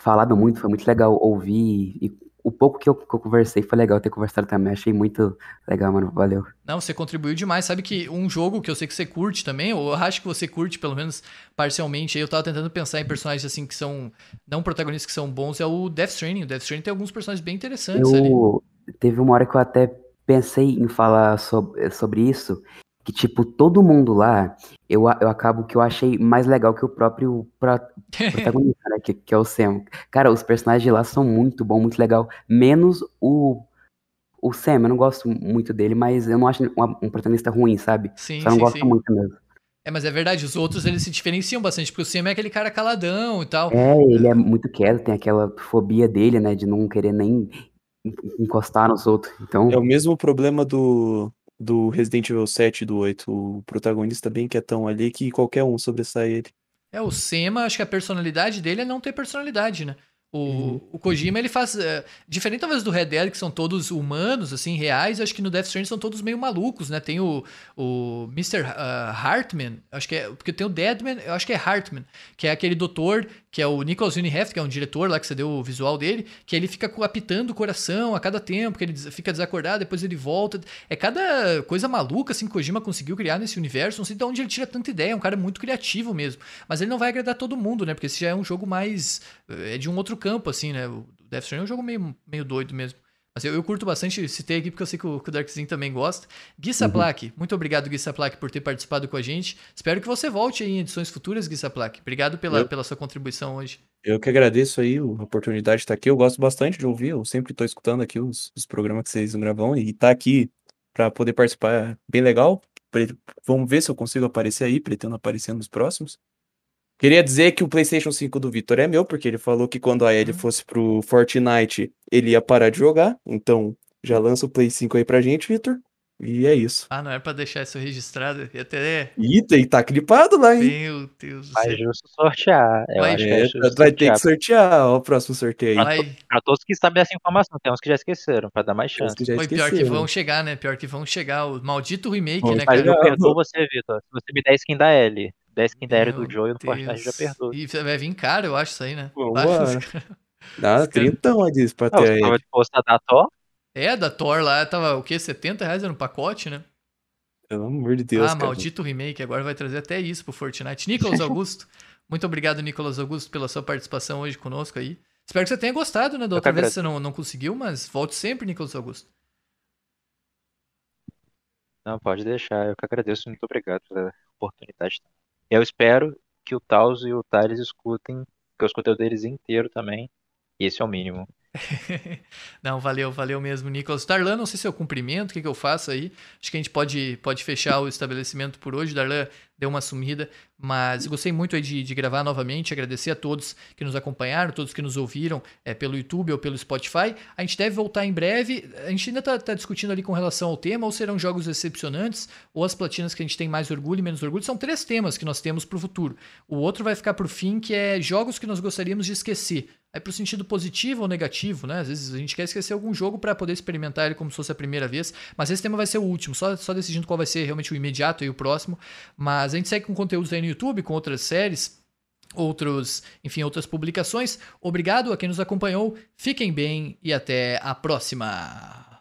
falado muito, foi muito legal ouvir e o pouco que eu, que eu conversei foi legal ter conversado também, achei muito legal, mano, valeu. Não, você contribuiu demais. Sabe que um jogo que eu sei que você curte também, ou eu acho que você curte, pelo menos parcialmente, aí eu tava tentando pensar em personagens assim que são. Não protagonistas que são bons, é o Death Stranding. O Death Stranding tem alguns personagens bem interessantes ali. Eu teve uma hora que eu até pensei em falar sobre, sobre isso, que tipo, todo mundo lá, eu, eu acabo que eu achei mais legal que o próprio pro- protagonista, né, que, que é o Sam. Cara, os personagens de lá são muito bom, muito legal, menos o o Sam, eu não gosto muito dele, mas eu não acho um, um protagonista ruim, sabe? sim, Só não sim, gosto sim. muito mesmo. É, mas é verdade, os outros eles se diferenciam bastante, porque o Sam é aquele cara caladão e tal. É, ele é muito quieto, tem aquela fobia dele, né, de não querer nem en- encostar nos outros. Então, É o mesmo problema do, do Resident Evil 7 e do 8. O protagonista bem quietão ali que qualquer um sobressai ele. É, o Sema, acho que a personalidade dele é não ter personalidade, né? O, Uhum. o Kojima, ele faz. é, diferente talvez do Red Dead, que são todos humanos, assim, reais, acho que no Death Stranding são todos meio malucos, né? Tem o, o Mr. ah, Hartman, acho que é. Porque tem o Deadman, eu acho que é Hartman, que é aquele doutor, que é o Nicholas Winheft, que é um diretor lá que você deu o visual dele, que ele fica apitando o coração a cada tempo, que ele fica desacordado, depois ele volta. É cada coisa maluca, assim, que Kojima conseguiu criar nesse universo. Não sei de onde ele tira tanta ideia, é um cara muito criativo mesmo. Mas ele não vai agradar todo mundo, né? Porque esse já é um jogo mais. É de um outro campo, assim, né? O Death Stranding é um jogo meio, meio doido mesmo. Mas eu, eu curto bastante, citei aqui porque eu sei que o, que o Darkzin também gosta. Gui Saplak, muito obrigado, Gui Saplak, por ter participado com a gente. Espero que você volte aí em edições futuras, Gui Saplak. Obrigado pela, Eu- pela sua contribuição hoje. Eu que agradeço aí a oportunidade de estar aqui. Eu gosto bastante de ouvir, eu sempre estou escutando aqui os, os programas que vocês gravam e estar aqui para poder participar é bem legal. vamos ver se eu consigo aparecer aí, pretendo aparecer nos próximos. Queria dizer que o PlayStation 5 do Vitor é meu, porque ele falou que quando a Ellie Uhum. fosse pro Fortnite, ele ia parar de jogar. Então, já lança o Play 5 aí pra gente, Vitor. E é isso. Ah, não era pra deixar isso registrado. E até. Ih, tem- tá clipado lá, hein? Meu Deus do céu. justo sortear. Eu Vai- acho que é É, justo vai ter que sortear. ó, o próximo sorteio aí. Vai. Pra todos que sabem essa informação, tem uns que já esqueceram, pra dar mais chance. que Foi pior que vão chegar, né? Pior que vão chegar. O maldito remake, Vão né, cara? eu perdoo você, Vitor. Se você me der skin da L, der skin da L Meu do Joey no Fortnite, já Deus. perdoo. E vai vir caro, eu acho, isso aí, né? Dá Os cara- 30 ó, disso pra ter aí. tava disposto a dar Thor? É, da Thor lá, tava o quê? 70 reais era um pacote, né? Pelo amor de Deus, ah, cara. maldito remake, agora vai trazer até isso pro Fortnite. Nicolas Augusto, muito obrigado, Nicolas Augusto, pela sua participação hoje conosco aí. Espero que você tenha gostado, né? Da outra que vez você não, não conseguiu, mas volte sempre, Nicolas Augusto. Não, pode deixar. Eu que agradeço. Muito obrigado pela oportunidade. Eu espero que o Taos e o Thales escutem, que eu escutei o deles inteiro também. Esse é o mínimo. não, valeu, valeu mesmo, Nicolas. Darlan, não sei se eu cumprimento, o que, que eu faço aí. Acho que a gente pode, pode fechar o estabelecimento por hoje. Darlan deu uma sumida, mas gostei muito de, de gravar novamente. Agradecer a todos que nos acompanharam, todos que nos ouviram é, pelo YouTube ou pelo Spotify. A gente deve voltar em breve. A gente ainda está discutindo ali com relação ao tema, ou serão jogos decepcionantes, ou as platinas que a gente tem mais orgulho e menos orgulho. São três temas que nós temos para o futuro. O outro vai ficar por fim, que é jogos que nós gostaríamos de esquecer. Aí pro sentido positivo ou negativo, né? Às vezes a gente quer esquecer algum jogo para poder experimentar ele como se fosse a primeira vez, mas esse tema vai ser o último, só, só decidindo qual vai ser realmente o imediato e o próximo. Mas a gente segue com conteúdos aí no YouTube, com outras séries, outros, enfim, outras publicações. Obrigado a quem nos acompanhou. Fiquem bem e até a próxima.